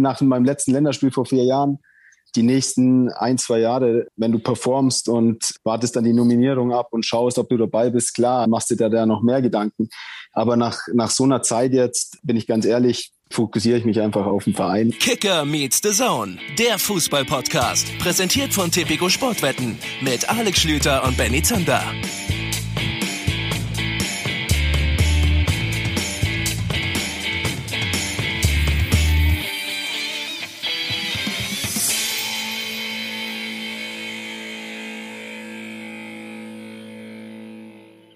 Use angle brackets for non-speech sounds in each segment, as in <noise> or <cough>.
nach meinem letzten Länderspiel vor vier Jahren, die nächsten ein, zwei Jahre, wenn du performst und wartest dann die Nominierung ab und schaust, ob du dabei bist, klar, machst du dir da noch mehr Gedanken. Aber nach, nach so einer Zeit jetzt, bin ich ganz ehrlich, fokussiere ich mich einfach auf den Verein. Kicker meets the Zone, der Fußball-Podcast, präsentiert von Tipico Sportwetten mit Alex Schlüter und Benny Zander.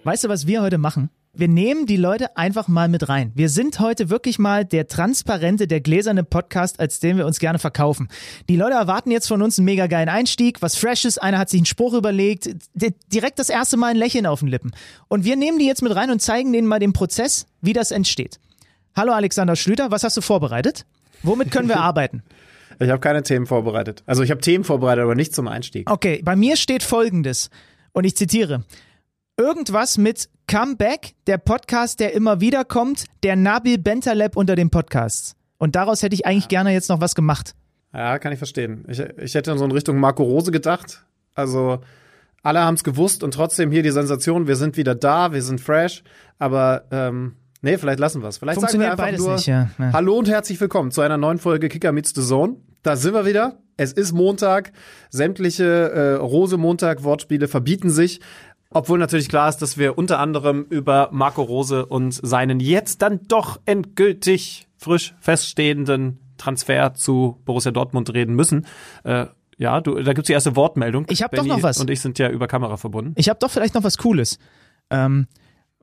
Weißt du, was wir heute machen? Wir nehmen die Leute einfach mal mit rein. Wir sind heute wirklich mal der transparente, der gläserne Podcast, als den wir uns gerne verkaufen. Die Leute erwarten jetzt von uns einen mega geilen Einstieg, was Freshes, einer hat sich einen Spruch überlegt, direkt das erste Mal ein Lächeln auf den Lippen. Und wir nehmen die jetzt mit rein und zeigen denen mal den Prozess, wie das entsteht. Hallo Alexander Schlüter, was hast du vorbereitet? Womit können wir <laughs> arbeiten? Ich habe keine Themen vorbereitet. Also ich habe Themen vorbereitet, aber nicht zum Einstieg. Okay, bei mir steht folgendes, und ich zitiere irgendwas mit Comeback, der Podcast, der immer wieder kommt, der Nabil Bentaleb unter den Podcasts. Und daraus hätte ich eigentlich gerne jetzt noch was gemacht. Ja, kann ich verstehen. Ich, ich hätte so in Richtung Marco Rose gedacht. Also alle haben es gewusst und trotzdem hier die Sensation, wir sind wieder da, wir sind fresh, aber ähm, nee, vielleicht lassen wir es. Vielleicht Funktioniert sagen wir einfach beides nur nicht, ja. ja. Hallo und herzlich willkommen zu einer neuen Folge Kicker meets the Zone. Da sind wir wieder. Es ist Montag. Sämtliche äh, Rose-Montag-Wortspiele verbieten sich. Obwohl natürlich klar ist, dass wir unter anderem über Marco Rose und seinen jetzt dann doch endgültig frisch feststehenden Transfer zu Borussia Dortmund reden müssen. Äh, ja, du, da gibt's die erste Wortmeldung. Ich habe doch noch was. Und ich sind ja über Kamera verbunden. Ich habe doch vielleicht noch was Cooles. Ähm,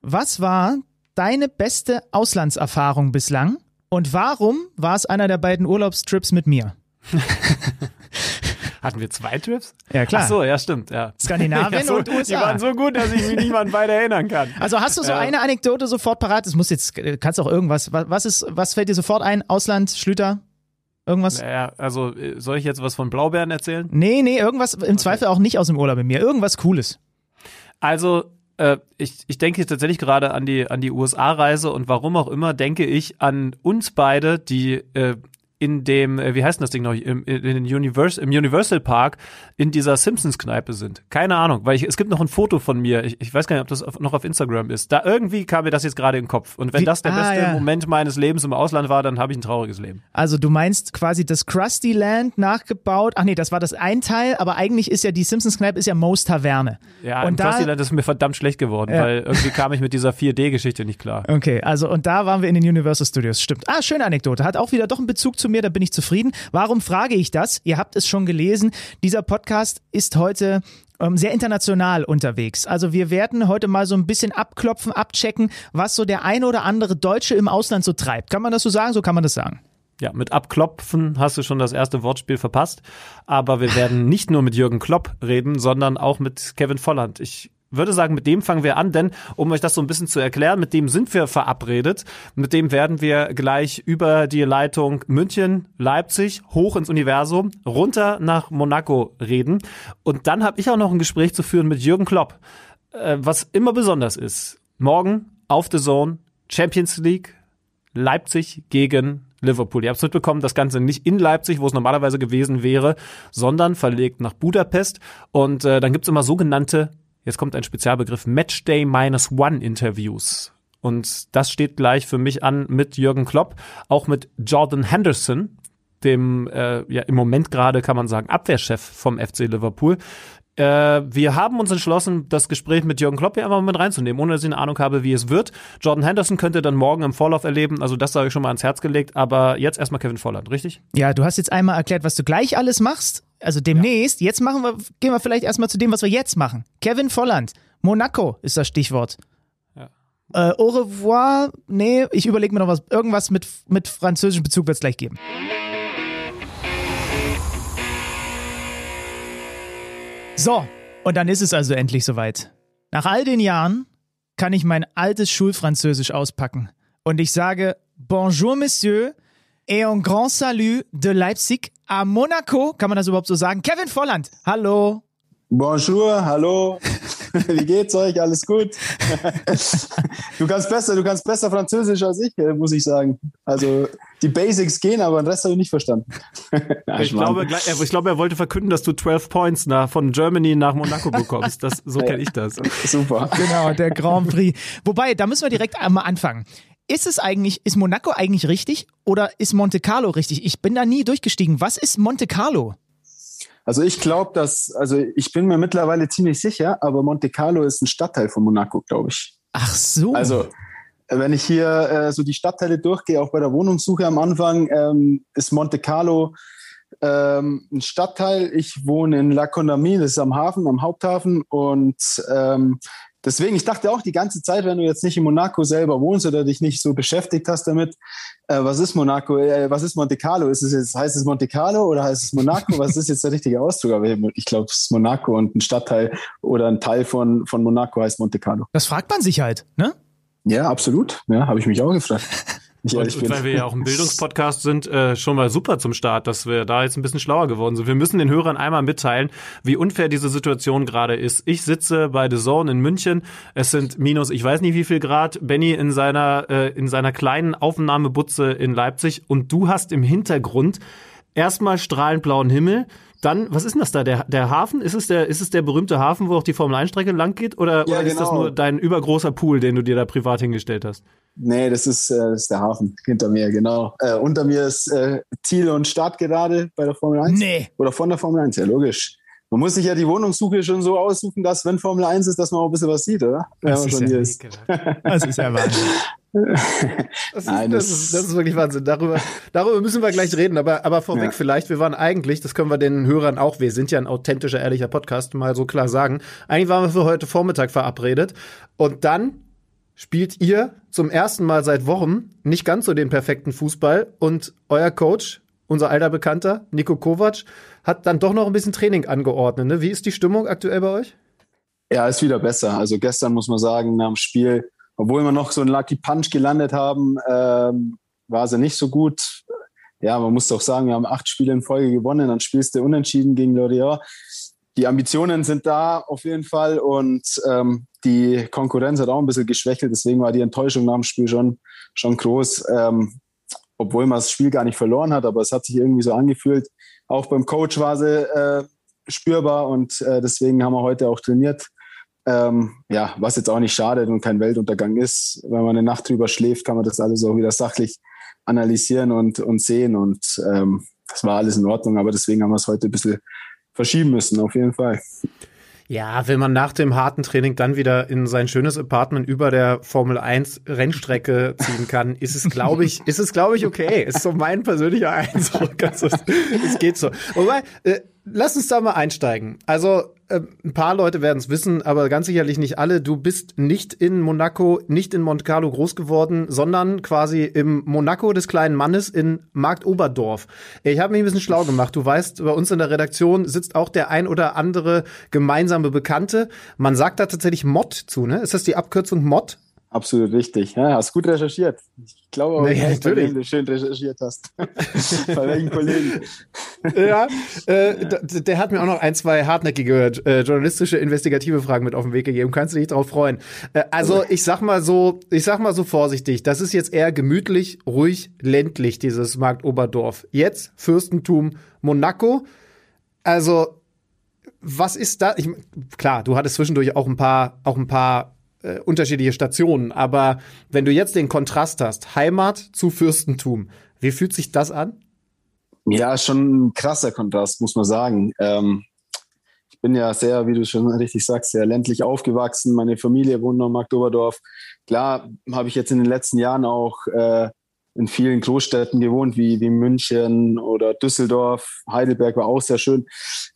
was war deine beste Auslandserfahrung bislang? Und warum war es einer der beiden Urlaubstrips mit mir? <laughs> Hatten wir zwei Trips? Ja, klar. Ach so, ja, stimmt. Ja. Skandinavien <laughs> ja, so, und USA. Die waren so gut, dass ich mich nicht mal an beide erinnern kann. Also hast du so Ja. eine Anekdote sofort parat? Es muss jetzt, kannst auch irgendwas. Was, ist, was fällt dir sofort ein? Ausland, Schlüter? Irgendwas? Naja, also äh, soll ich jetzt was von Blaubeeren erzählen? Nee, nee, irgendwas, im Zweifel auch nicht aus dem Urlaub mit mir. Irgendwas Cooles. Also, äh, ich, ich denke jetzt tatsächlich gerade an die, an die USA-Reise und warum auch immer denke ich an uns beide, die äh, in dem, äh, wie heißt denn das Ding noch, im, in den Univers im Universal Park in dieser Simpsons-Kneipe sind. Keine Ahnung, weil ich, es gibt noch ein Foto von mir, ich, ich weiß gar nicht, ob das auf, noch auf Instagram ist. Da irgendwie kam mir das jetzt gerade in den Kopf. Und wenn Wie- das der ah, beste ja. Moment meines Lebens im Ausland war, dann habe ich ein trauriges Leben. Also du meinst quasi das Krusty Land nachgebaut. Ach nee, das war das ein Teil, aber eigentlich ist ja die Simpsons Kneipe ist ja Moe's Taverne. Ja, Und da- Krusty-Land ist mir verdammt schlecht geworden, Ja. weil irgendwie kam ich mit dieser 4D-Geschichte nicht klar. <laughs> Okay, also und da waren wir in den Universal Studios. Stimmt. Ah, schöne Anekdote. Hat auch wieder doch einen Bezug zu mir, da bin ich zufrieden. Warum frage ich das? Ihr habt es schon gelesen. Dieser Podcast ist heute ähm, sehr international unterwegs. Also wir werden heute mal so ein bisschen abklopfen, abchecken, was so der eine oder andere Deutsche im Ausland so treibt. Kann man das so sagen? So kann man das sagen. Ja, mit Abklopfen hast du schon das erste Wortspiel verpasst. Aber wir werden nicht nur mit Jürgen Klopp reden, sondern auch mit Kevin Volland. Ich würde sagen, mit dem fangen wir an, denn um euch das so ein bisschen zu erklären, mit dem sind wir verabredet. Mit dem werden wir gleich über die Leitung München, Leipzig, hoch ins Universum, runter nach Monaco reden. Und dann habe ich auch noch ein Gespräch zu führen mit Jürgen Klopp, äh, was immer besonders ist. Morgen auf The Zone, Champions League, Leipzig gegen Liverpool. Ihr habt es mitbekommen, das Ganze nicht in Leipzig, wo es normalerweise gewesen wäre, sondern verlegt nach Budapest. Und äh, dann gibt's immer sogenannte, jetzt kommt ein Spezialbegriff, Matchday Minus One Interviews. Und das steht gleich für mich an mit Jürgen Klopp, auch mit Jordan Henderson, dem äh, ja im Moment gerade kann man sagen Abwehrchef vom FC Liverpool. Äh, wir haben uns entschlossen, das Gespräch mit Jürgen Klopp hier einfach mal mit reinzunehmen, ohne dass ich eine Ahnung habe, wie es wird. Jordan Henderson könnte dann morgen im Vorlauf erleben, also das sage ich schon mal ans Herz gelegt, aber jetzt erstmal Kevin Volland, richtig? Ja, du hast jetzt einmal erklärt, was du gleich alles machst. Also demnächst, jetzt machen wir, gehen wir vielleicht erstmal zu dem, was wir jetzt machen. Kevin Volland, Monaco ist das Stichwort. Ja. Äh, au revoir, nee, ich überlege mir noch was, irgendwas mit, mit französischem Bezug wird es gleich geben. So, und dann ist es also endlich soweit. Nach all den Jahren kann ich mein altes Schulfranzösisch auspacken. Und ich sage Bonjour, Monsieur, et un grand salut de Leipzig à Monaco. Kann man das überhaupt so sagen? Kevin Volland, hallo. Bonjour, hallo. <laughs> Wie geht's euch? Alles gut? du kannst besser, du kannst besser Französisch als ich, äh, muss ich sagen. Also die Basics gehen, aber den Rest habe ich nicht verstanden. <laughs> ich, glaube, ich glaube, er wollte verkünden, dass du 12 Points nach, von Germany nach Monaco bekommst. Das, so kenne ich das. Super. Genau, der Grand Prix. Wobei, da müssen wir direkt einmal anfangen. Ist es eigentlich, ist Monaco eigentlich richtig oder ist Monte Carlo richtig? Ich bin da nie durchgestiegen. Was ist Monte Carlo? Also ich glaube, dass, also ich bin mir mittlerweile ziemlich sicher, aber Monte Carlo ist ein Stadtteil von Monaco, glaube ich. Ach so. Also wenn ich hier äh, so die Stadtteile durchgehe, auch bei der Wohnungssuche am Anfang, ähm, ist Monte Carlo ähm, ein Stadtteil. Ich wohne in La Condamine, das ist am Hafen, am Haupthafen und ähm, Deswegen, ich dachte auch die ganze Zeit, wenn du jetzt nicht in Monaco selber wohnst oder dich nicht so beschäftigt hast damit, äh, was ist Monaco, äh, was ist Monte Carlo? Ist es jetzt, heißt es Monte Carlo oder heißt es Monaco? Was ist jetzt der richtige Ausdruck? Aber ich glaube, es ist Monaco und ein Stadtteil oder ein Teil von, von Monaco heißt Monte Carlo. Das fragt man sich halt, ne? Ja, absolut. Ja, habe ich mich auch gefragt. <laughs> Und, und weil wir ja auch ein Bildungspodcast sind, äh, schon mal super zum Start, dass wir da jetzt ein bisschen schlauer geworden sind. Wir müssen den Hörern einmal mitteilen, wie unfair diese Situation gerade ist. Ich sitze bei The Zone in München. Es sind minus, ich weiß nicht wie viel Grad. Benny in seiner, äh, in seiner kleinen Aufnahmebutze in Leipzig. Und du hast im Hintergrund erstmal strahlend blauen Himmel. Dann, was ist denn das da? Der, der Hafen? Ist es der, ist es der berühmte Hafen, wo auch die Formel-1-Strecke lang geht? Oder, ja, oder ist das genau. nur dein übergroßer Pool, den du dir da privat hingestellt hast? Nee, das ist, äh, das ist der Hafen hinter mir, genau. Äh, unter mir ist äh, Ziel und Start gerade bei der Formel 1. Nee. Oder von der Formel 1, ja, logisch. Man muss sich ja die Wohnungssuche schon so aussuchen, dass, wenn Formel 1 ist, dass man auch ein bisschen was sieht, oder? Das, ist, ja ist. das ist ja <laughs> Wahnsinn. Das ist, Nein, das, das, ist, das ist wirklich Wahnsinn. Darüber, darüber müssen wir gleich reden. Aber, aber vorweg ja. vielleicht, wir waren eigentlich, das können wir den Hörern auch, wir sind ja ein authentischer, ehrlicher Podcast, mal so klar sagen. Eigentlich waren wir für heute Vormittag verabredet. Und dann spielt ihr zum ersten Mal seit Wochen nicht ganz so den perfekten Fußball und euer Coach, unser alter Bekannter, Nico Kovac, hat dann doch noch ein bisschen Training angeordnet. Ne? Wie ist die Stimmung aktuell bei euch? Ja, ist wieder besser. Also gestern muss man sagen, nach dem Spiel, obwohl wir noch so einen Lucky Punch gelandet haben, ähm, war sie nicht so gut. Ja, man muss doch sagen, wir haben acht Spiele in Folge gewonnen, dann spielst du unentschieden gegen Lorient die Ambitionen sind da auf jeden Fall und ähm, die Konkurrenz hat auch ein bisschen geschwächelt. Deswegen war die Enttäuschung nach dem Spiel schon, schon groß, ähm, obwohl man das Spiel gar nicht verloren hat. Aber es hat sich irgendwie so angefühlt. Auch beim Coach war sie äh, spürbar und äh, deswegen haben wir heute auch trainiert. Ähm, ja, was jetzt auch nicht schadet und kein Weltuntergang ist. Wenn man eine Nacht drüber schläft, kann man das alles auch wieder sachlich analysieren und, und sehen. Und ähm, das war alles in Ordnung. Aber deswegen haben wir es heute ein bisschen verschieben müssen, auf jeden Fall. Ja, wenn man nach dem harten Training dann wieder in sein schönes Apartment über der Formel 1 Rennstrecke ziehen kann, ist es, glaube ich, ist es, glaube ich, okay. Ist so mein persönlicher <laughs> Eindruck. Also, es geht so. Wobei, äh, lass uns da mal einsteigen. Also, äh, ein paar Leute werden es wissen, aber ganz sicherlich nicht alle. Du bist nicht in Monaco, nicht in Monte Carlo groß geworden, sondern quasi im Monaco des kleinen Mannes in Marktoberdorf. Ich habe mich ein bisschen schlau gemacht. Du weißt, bei uns in der Redaktion sitzt auch der ein oder andere gemeinsame Bekannte. Man sagt da tatsächlich Mod zu, ne? Ist das die Abkürzung Mod? Absolut richtig. Ja, hast gut recherchiert. Ich glaube auch, naja, dass du schön recherchiert hast. <laughs> Bei welchen Kollegen? <laughs> ja, äh, der hat mir auch noch ein, zwei hartnäckige äh, journalistische, investigative Fragen mit auf den Weg gegeben. Kannst du dich drauf freuen? Äh, also ich sag mal so, ich sag mal so vorsichtig. Das ist jetzt eher gemütlich, ruhig, ländlich dieses Markt Oberdorf. Jetzt Fürstentum Monaco. Also was ist da? Ich, klar, du hattest zwischendurch auch ein paar, auch ein paar äh, unterschiedliche Stationen. Aber wenn du jetzt den Kontrast hast, Heimat zu Fürstentum, wie fühlt sich das an? Ja, schon ein krasser Kontrast, muss man sagen. Ähm, ich bin ja sehr, wie du schon richtig sagst, sehr ländlich aufgewachsen. Meine Familie wohnt noch in Magdoberdorf. Klar habe ich jetzt in den letzten Jahren auch äh, in vielen Großstädten gewohnt, wie, wie München oder Düsseldorf. Heidelberg war auch sehr schön,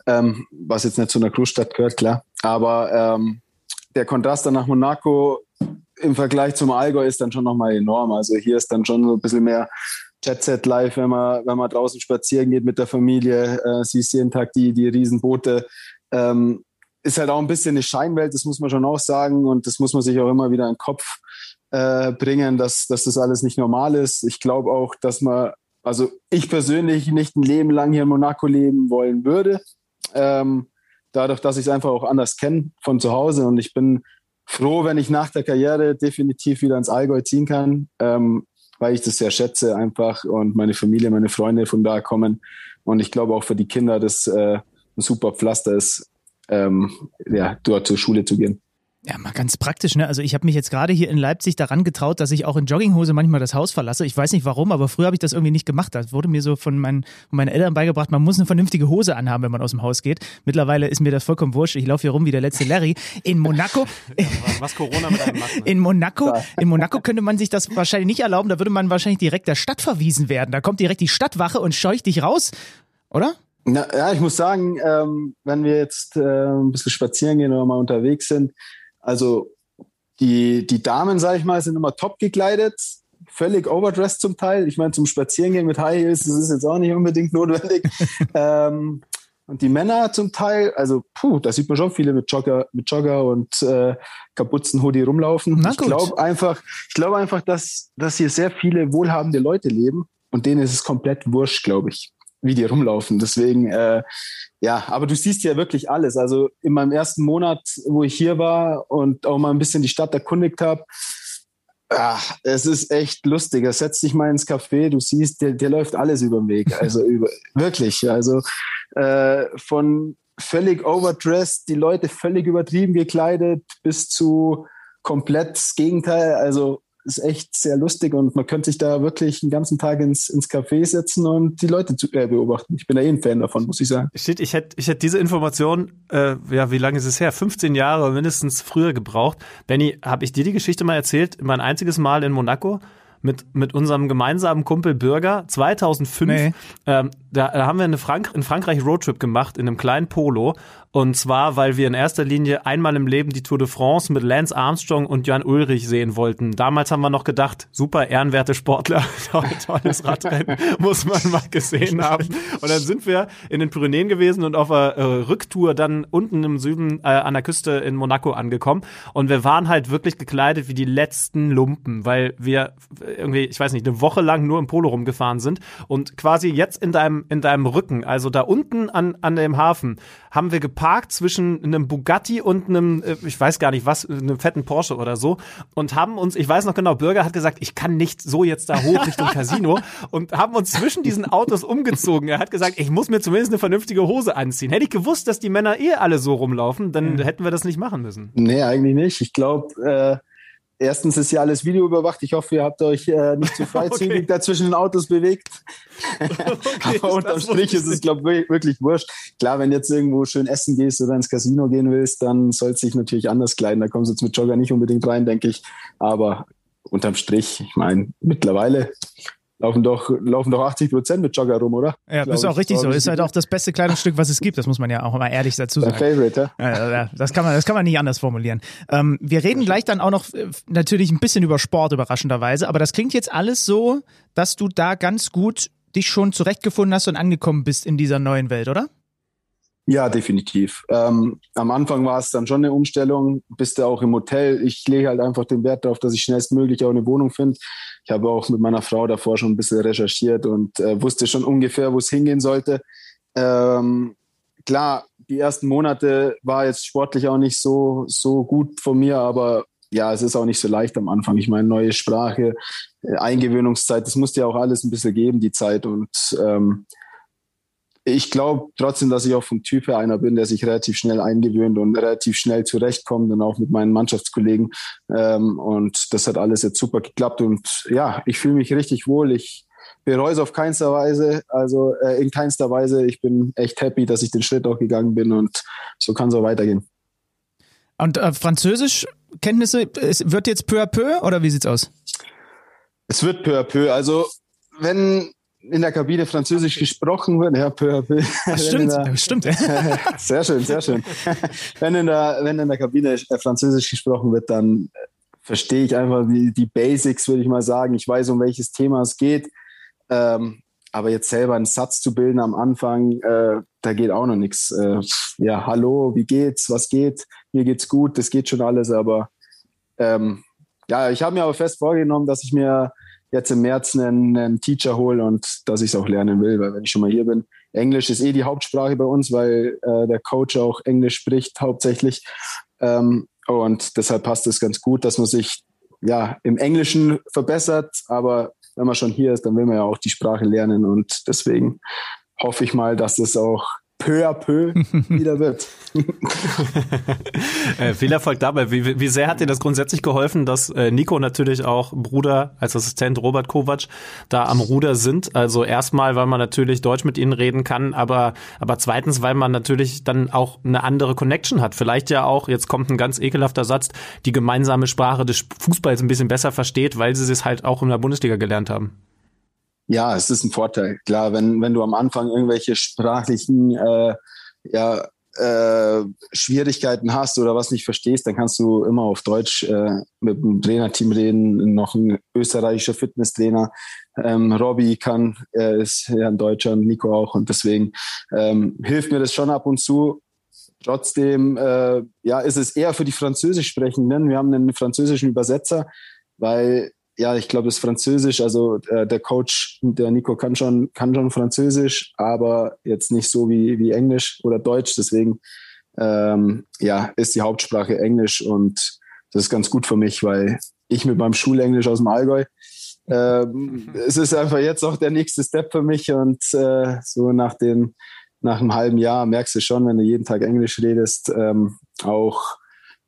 ähm, was jetzt nicht zu einer Großstadt gehört, klar. Aber ähm, der Kontrast dann nach Monaco im Vergleich zum Allgäu ist dann schon nochmal enorm. Also hier ist dann schon so ein bisschen mehr Jet Set Live, wenn man, wenn man draußen spazieren geht mit der Familie, äh, siehst jeden Tag die, die Riesenboote. Ähm, ist halt auch ein bisschen eine Scheinwelt, das muss man schon auch sagen. Und das muss man sich auch immer wieder in den Kopf äh, bringen, dass, dass das alles nicht normal ist. Ich glaube auch, dass man, also ich persönlich nicht ein Leben lang hier in Monaco leben wollen würde. Ähm, dadurch, dass ich es einfach auch anders kenne von zu Hause. Und ich bin froh, wenn ich nach der Karriere definitiv wieder ins Allgäu ziehen kann, ähm, weil ich das sehr schätze einfach und meine Familie, meine Freunde von da kommen. Und ich glaube auch für die Kinder, dass äh, ein super Pflaster ist, ähm, ja, dort zur Schule zu gehen. Ja, mal ganz praktisch, ne? Also ich habe mich jetzt gerade hier in Leipzig daran getraut, dass ich auch in Jogginghose manchmal das Haus verlasse. Ich weiß nicht warum, aber früher habe ich das irgendwie nicht gemacht. Das wurde mir so von meinen, von meinen Eltern beigebracht, man muss eine vernünftige Hose anhaben, wenn man aus dem Haus geht. Mittlerweile ist mir das vollkommen wurscht. Ich laufe hier rum wie der letzte Larry. In Monaco. <laughs> Ja, was Corona mit einem macht. Ne? In Monaco, in Monaco könnte man sich das wahrscheinlich nicht erlauben. Da würde man wahrscheinlich direkt der Stadt verwiesen werden. Da kommt direkt die Stadtwache und scheucht dich raus, oder? Na, ja, ich muss sagen, ähm, wenn wir jetzt äh, ein bisschen spazieren gehen oder mal unterwegs sind, also die, die Damen, sage ich mal, sind immer top gekleidet, völlig overdressed zum Teil. Ich meine, zum Spazierengehen mit High Heels, das ist jetzt auch nicht unbedingt notwendig. <laughs> ähm, und die Männer zum Teil, also puh, da sieht man schon viele mit Jogger, mit Jogger und äh, Kapuzenhoodie rumlaufen. Na ich glaube einfach, ich glaube einfach, dass, dass hier sehr viele wohlhabende Leute leben und denen ist es komplett wurscht, glaube ich, wie die rumlaufen. Deswegen, äh, ja, aber du siehst ja wirklich alles. Also in meinem ersten Monat, wo ich hier war und auch mal ein bisschen die Stadt erkundigt habe, ach, es ist echt lustig. Er setzt dich mal ins Café, du siehst, der, der läuft alles über den Weg. <laughs> Also über, wirklich. Also äh, von völlig overdressed, die Leute völlig übertrieben gekleidet, bis zu komplett das Gegenteil. Also ist echt sehr lustig und man könnte sich da wirklich den ganzen Tag ins, ins Café setzen und die Leute zu, äh, beobachten. Ich bin da eh ein Fan davon, muss ich sagen. Shit, ich hätte ich hätt diese Information, äh, ja, wie lange ist es her? 15 Jahre mindestens früher gebraucht. Benny, habe ich dir die Geschichte mal erzählt? Mein einziges Mal in Monaco? mit, mit unserem gemeinsamen Kumpel Bürger 2005. Nee. Ähm, da, da haben wir eine Frank in Frankreich Roadtrip gemacht in einem kleinen Polo und zwar, weil wir in erster Linie einmal im Leben die Tour de France mit Lance Armstrong und Jan Ulrich sehen wollten. Damals haben wir noch gedacht, super ehrenwerte Sportler, <laughs> tolles Radrennen, muss man mal gesehen haben. Und dann sind wir in den Pyrenäen gewesen und auf der äh, Rücktour dann unten im Süden äh, an der Küste in Monaco angekommen. Und wir waren halt wirklich gekleidet wie die letzten Lumpen, weil wir irgendwie, ich weiß nicht, eine Woche lang nur im Polo rumgefahren sind. Und quasi jetzt in deinem, in deinem Rücken, also da unten an, an dem Hafen, haben wir geparkt zwischen einem Bugatti und einem, äh, ich weiß gar nicht was, einem fetten Porsche oder so und haben uns, ich weiß noch genau, Bürger hat gesagt, ich kann nicht so jetzt da hoch Richtung <laughs> Casino und haben uns zwischen diesen Autos umgezogen. Er hat gesagt, ich muss mir zumindest eine vernünftige Hose anziehen. Hätte ich gewusst, dass die Männer eh alle so rumlaufen, dann mhm. hätten wir das nicht machen müssen. Nee, eigentlich nicht. Ich glaube, äh Erstens ist ja alles Video überwacht. Ich hoffe, ihr habt euch äh, nicht zu <laughs> freizügig okay. dazwischen den Autos bewegt. Okay, Aber unterm Strich ist es, glaube ich, wirklich wurscht. Klar, wenn jetzt irgendwo schön essen gehst oder ins Casino gehen willst, dann soll es sich natürlich anders kleiden. Da kommst du jetzt mit Jogger nicht unbedingt rein, denke ich. Aber unterm Strich, ich meine, mittlerweile laufen doch, laufen doch 80 Prozent mit Jogger rum, oder? Ja, das ist auch richtig so. Ist halt auch das beste Kleidungsstück, was es gibt. Das muss man ja auch mal ehrlich dazu sagen. Dein Favorite, ja? das, kann man, das kann man nicht anders formulieren. Ähm, wir reden gleich dann auch noch äh, natürlich ein bisschen über Sport, überraschenderweise. Aber das klingt jetzt alles so, dass du da ganz gut dich schon zurechtgefunden hast und angekommen bist in dieser neuen Welt, oder? Ja, definitiv. Ähm, am Anfang war es dann schon eine Umstellung. Bist du auch im Hotel. Ich lege halt einfach den Wert darauf, dass ich schnellstmöglich auch eine Wohnung finde. Ich habe auch mit meiner Frau davor schon ein bisschen recherchiert und äh, wusste schon ungefähr, wo es hingehen sollte. Ähm, klar, die ersten Monate war jetzt sportlich auch nicht so, so gut von mir, aber ja, es ist auch nicht so leicht am Anfang. Ich meine, neue Sprache, äh, Eingewöhnungszeit, das musste ja auch alles ein bisschen geben, die Zeit. Und ähm, ich glaube trotzdem, dass ich auch vom Typ her einer bin, der sich relativ schnell eingewöhnt und relativ schnell zurechtkommt und auch mit meinen Mannschaftskollegen. Ähm, und das hat alles jetzt super geklappt. Und ja, ich fühle mich richtig wohl. Ich bereue es auf keinster Weise, also äh, in keinster Weise. Ich bin echt happy, dass ich den Schritt auch gegangen bin und so kann es auch weitergehen. Und äh, Französischkenntnisse, es wird jetzt peu à peu oder wie sieht's aus? Es wird peu à peu. Also wenn in der Kabine Französisch gesprochen wird. Ja, peu à peu. stimmt, der, stimmt. <laughs> sehr schön, sehr schön. wenn, in der, wenn in der Kabine äh, Französisch gesprochen wird, dann verstehe ich einfach die, die Basics, würde ich mal sagen. Ich weiß, um welches Thema es geht. Ähm, aber jetzt selber einen Satz zu bilden am Anfang, äh, da geht auch noch nichts. Äh, ja, hallo, wie geht's? Was geht? Mir geht's gut, das geht schon alles, aber ähm, ja, ich habe mir aber fest vorgenommen, dass ich mir jetzt im März einen, einen Teacher hole und dass ich es auch lernen will, weil wenn ich schon mal hier bin, Englisch ist eh die Hauptsprache bei uns, weil äh, der Coach auch Englisch spricht hauptsächlich. Ähm, und deshalb passt es ganz gut, dass man sich ja im Englischen verbessert, aber wenn man schon hier ist, dann will man ja auch die Sprache lernen und deswegen hoffe ich mal, dass das auch peu à peu <laughs> wieder wird. äh, viel Erfolg dabei. Wie, wie sehr hat dir das grundsätzlich geholfen, dass äh, Nico natürlich auch Bruder als Assistent Robert Kovac da am Ruder sind? Also erstmal, weil man natürlich Deutsch mit ihnen reden kann, aber, aber zweitens, weil man natürlich dann auch eine andere Connection hat. Vielleicht ja auch, jetzt kommt ein ganz ekelhafter Satz, die gemeinsame Sprache des Fußballs ein bisschen besser versteht, weil sie es halt auch in der Bundesliga gelernt haben. Ja, es ist ein Vorteil. Klar, wenn, wenn du am Anfang irgendwelche sprachlichen äh, ja, äh, Schwierigkeiten hast oder was nicht verstehst, dann kannst du immer auf Deutsch äh, mit dem Trainerteam reden. Noch ein österreichischer Fitnesstrainer. Ähm, Robby kann, er ist ja ein Deutscher Nico auch. Und deswegen ähm, hilft mir das schon ab und zu. Trotzdem äh, ja, ist es eher für die Französisch Sprechenden. Wir haben einen französischen Übersetzer, weil ja, ich glaube, das Französisch, also äh, der Coach, der Nico kann schon, kann schon Französisch, aber jetzt nicht so wie, wie Englisch oder Deutsch. Deswegen ähm, ja, ist die Hauptsprache Englisch und das ist ganz gut für mich, weil ich mit meinem Schulenglisch aus dem Allgäu, ähm, <laughs> es ist einfach jetzt auch der nächste Step für mich und äh, so nach den nach einem halben Jahr merkst du schon, wenn du jeden Tag Englisch redest, ähm, auch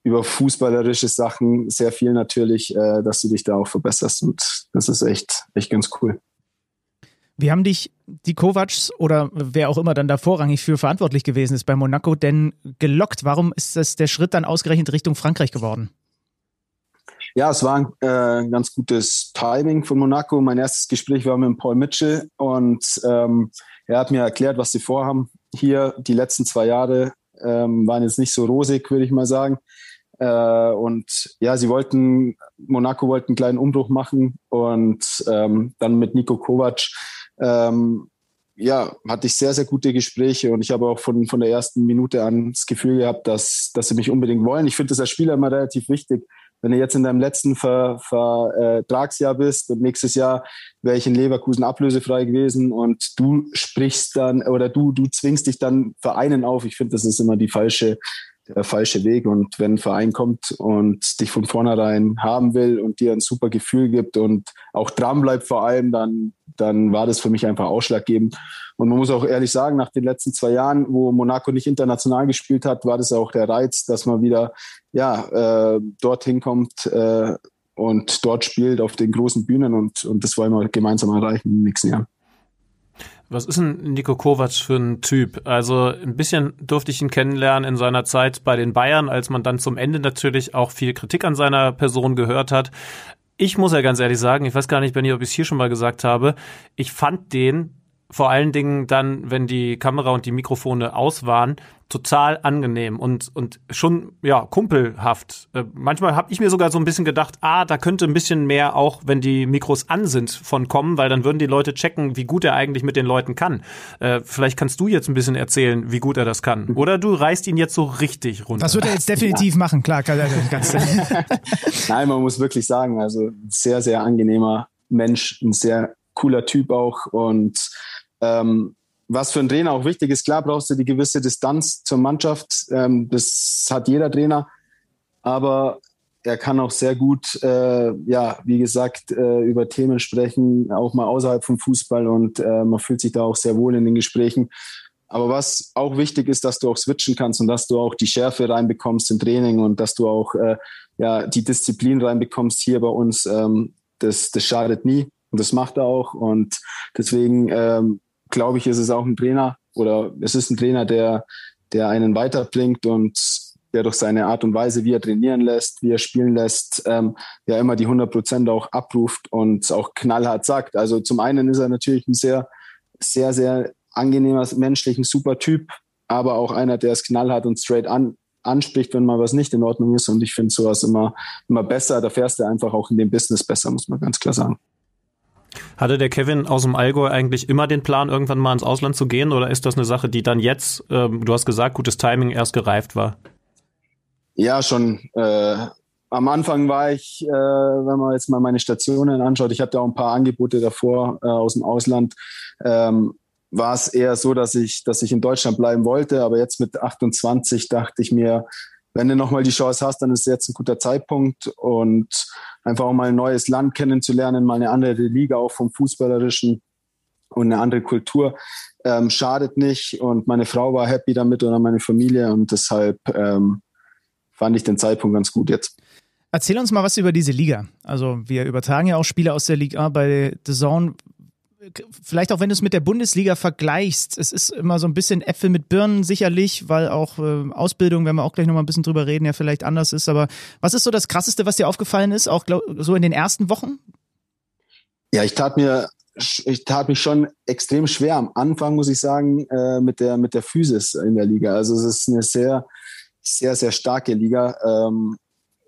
über fußballerische Sachen sehr viel natürlich, äh, dass du dich da auch verbesserst. Und das ist echt, echt ganz cool. Wie haben dich die Kovacs oder wer auch immer dann da vorrangig für verantwortlich gewesen ist bei Monaco denn gelockt? Warum ist das der Schritt dann ausgerechnet Richtung Frankreich geworden? Ja, es war ein äh, ganz gutes Timing von Monaco. Mein erstes Gespräch war mit Paul Mitchell und ähm, er hat mir erklärt, was sie vorhaben. Hier die letzten zwei Jahre ähm, waren jetzt nicht so rosig, würde ich mal sagen. Äh, und ja, sie wollten, Monaco wollte einen kleinen Umbruch machen und ähm, dann mit Nico Kovac ähm, ja, hatte ich sehr, sehr gute Gespräche und ich habe auch von, von der ersten Minute an das Gefühl gehabt, dass, dass sie mich unbedingt wollen. Ich finde das als Spieler immer relativ wichtig. Wenn du jetzt in deinem letzten Ver, Vertragsjahr bist und nächstes Jahr wäre ich in Leverkusen ablösefrei gewesen und du sprichst dann oder du, du zwingst dich dann Vereinen auf. Ich finde, das ist immer die falsche, der falsche Weg. Und wenn ein Verein kommt und dich von vornherein haben will und dir ein super Gefühl gibt und auch dran bleibt vor allem, dann, dann war das für mich einfach ausschlaggebend. Und man muss auch ehrlich sagen, nach den letzten zwei Jahren, wo Monaco nicht international gespielt hat, war das auch der Reiz, dass man wieder ja, äh, dorthin kommt äh, und dort spielt auf den großen Bühnen. Und, und das wollen wir gemeinsam erreichen den nächsten Jahren. Was ist ein Nico Kovac für ein Typ? Also ein bisschen durfte ich ihn kennenlernen in seiner Zeit bei den Bayern, als man dann zum Ende natürlich auch viel Kritik an seiner Person gehört hat. Ich muss ja ganz ehrlich sagen, ich weiß gar nicht, Benny, ob ich es hier schon mal gesagt habe, ich fand den vor allen Dingen dann, wenn die Kamera und die Mikrofone aus waren, total angenehm und, und schon, ja, kumpelhaft. Äh, manchmal habe ich mir sogar so ein bisschen gedacht, ah, da könnte ein bisschen mehr auch, wenn die Mikros an sind, von kommen, weil dann würden die Leute checken, wie gut er eigentlich mit den Leuten kann. Äh, vielleicht kannst du jetzt ein bisschen erzählen, wie gut er das kann. Oder du reißt ihn jetzt so richtig runter. Das wird er jetzt definitiv ja. machen, klar. Kann er ganz Nein, man muss wirklich sagen, also sehr, sehr angenehmer Mensch, ein sehr cooler Typ auch und ähm, was für einen Trainer auch wichtig ist, klar brauchst du die gewisse Distanz zur Mannschaft. Ähm, das hat jeder Trainer. Aber er kann auch sehr gut, äh, ja, wie gesagt, äh, über Themen sprechen, auch mal außerhalb vom Fußball und äh, man fühlt sich da auch sehr wohl in den Gesprächen. Aber was auch wichtig ist, dass du auch switchen kannst und dass du auch die Schärfe reinbekommst im Training und dass du auch äh, ja, die Disziplin reinbekommst hier bei uns. Ähm, das, das schadet nie und das macht er auch. Und deswegen ähm, glaube ich, ist es auch ein Trainer oder es ist ein Trainer, der, der einen weiterbringt und der durch seine Art und Weise, wie er trainieren lässt, wie er spielen lässt, ähm, ja immer die 100 Prozent auch abruft und auch knallhart sagt. Also zum einen ist er natürlich ein sehr, sehr, sehr angenehmer, menschlichen, super Typ, aber auch einer, der es knallhart und straight an, anspricht, wenn mal was nicht in Ordnung ist. Und ich finde sowas immer, immer besser. Da fährst du einfach auch in dem Business besser, muss man ganz klar sagen. Hatte der Kevin aus dem Allgäu eigentlich immer den Plan, irgendwann mal ins Ausland zu gehen? Oder ist das eine Sache, die dann jetzt, ähm, du hast gesagt, gutes Timing erst gereift war? Ja, schon äh, am Anfang war ich, äh, wenn man jetzt mal meine Stationen anschaut, ich hatte auch ein paar Angebote davor äh, aus dem Ausland, ähm, war es eher so, dass ich, dass ich in Deutschland bleiben wollte. Aber jetzt mit 28 dachte ich mir, wenn du nochmal die Chance hast, dann ist jetzt ein guter Zeitpunkt und einfach auch mal ein neues Land kennenzulernen, mal eine andere Liga auch vom Fußballerischen und eine andere Kultur ähm, schadet nicht. Und meine Frau war happy damit oder meine Familie und deshalb ähm, fand ich den Zeitpunkt ganz gut jetzt. Erzähl uns mal was über diese Liga. Also wir übertragen ja auch Spiele aus der Liga bei The Zone. Vielleicht auch, wenn du es mit der Bundesliga vergleichst. Es ist immer so ein bisschen Äpfel mit Birnen sicherlich, weil auch äh, Ausbildung, wenn wir auch gleich nochmal ein bisschen drüber reden, ja vielleicht anders ist. Aber was ist so das Krasseste, was dir aufgefallen ist, auch glaub, so in den ersten Wochen? Ja, ich tat mir ich tat mich schon extrem schwer am Anfang, muss ich sagen, äh, mit der mit der Physis in der Liga. Also es ist eine sehr sehr sehr starke Liga, ähm,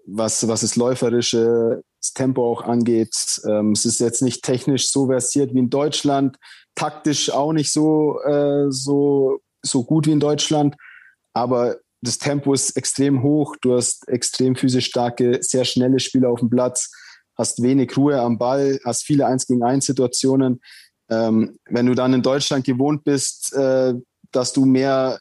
was was das läuferische das Tempo auch angeht. Ähm, es ist jetzt nicht technisch so versiert wie in Deutschland, taktisch auch nicht so äh, so so gut wie in Deutschland, aber das Tempo ist extrem hoch. Du hast extrem physisch starke, sehr schnelle Spieler auf dem Platz hast wenig Ruhe am Ball, hast viele Eins gegen eins Situationen. Ähm, wenn du dann in Deutschland gewohnt bist, äh, dass du mehr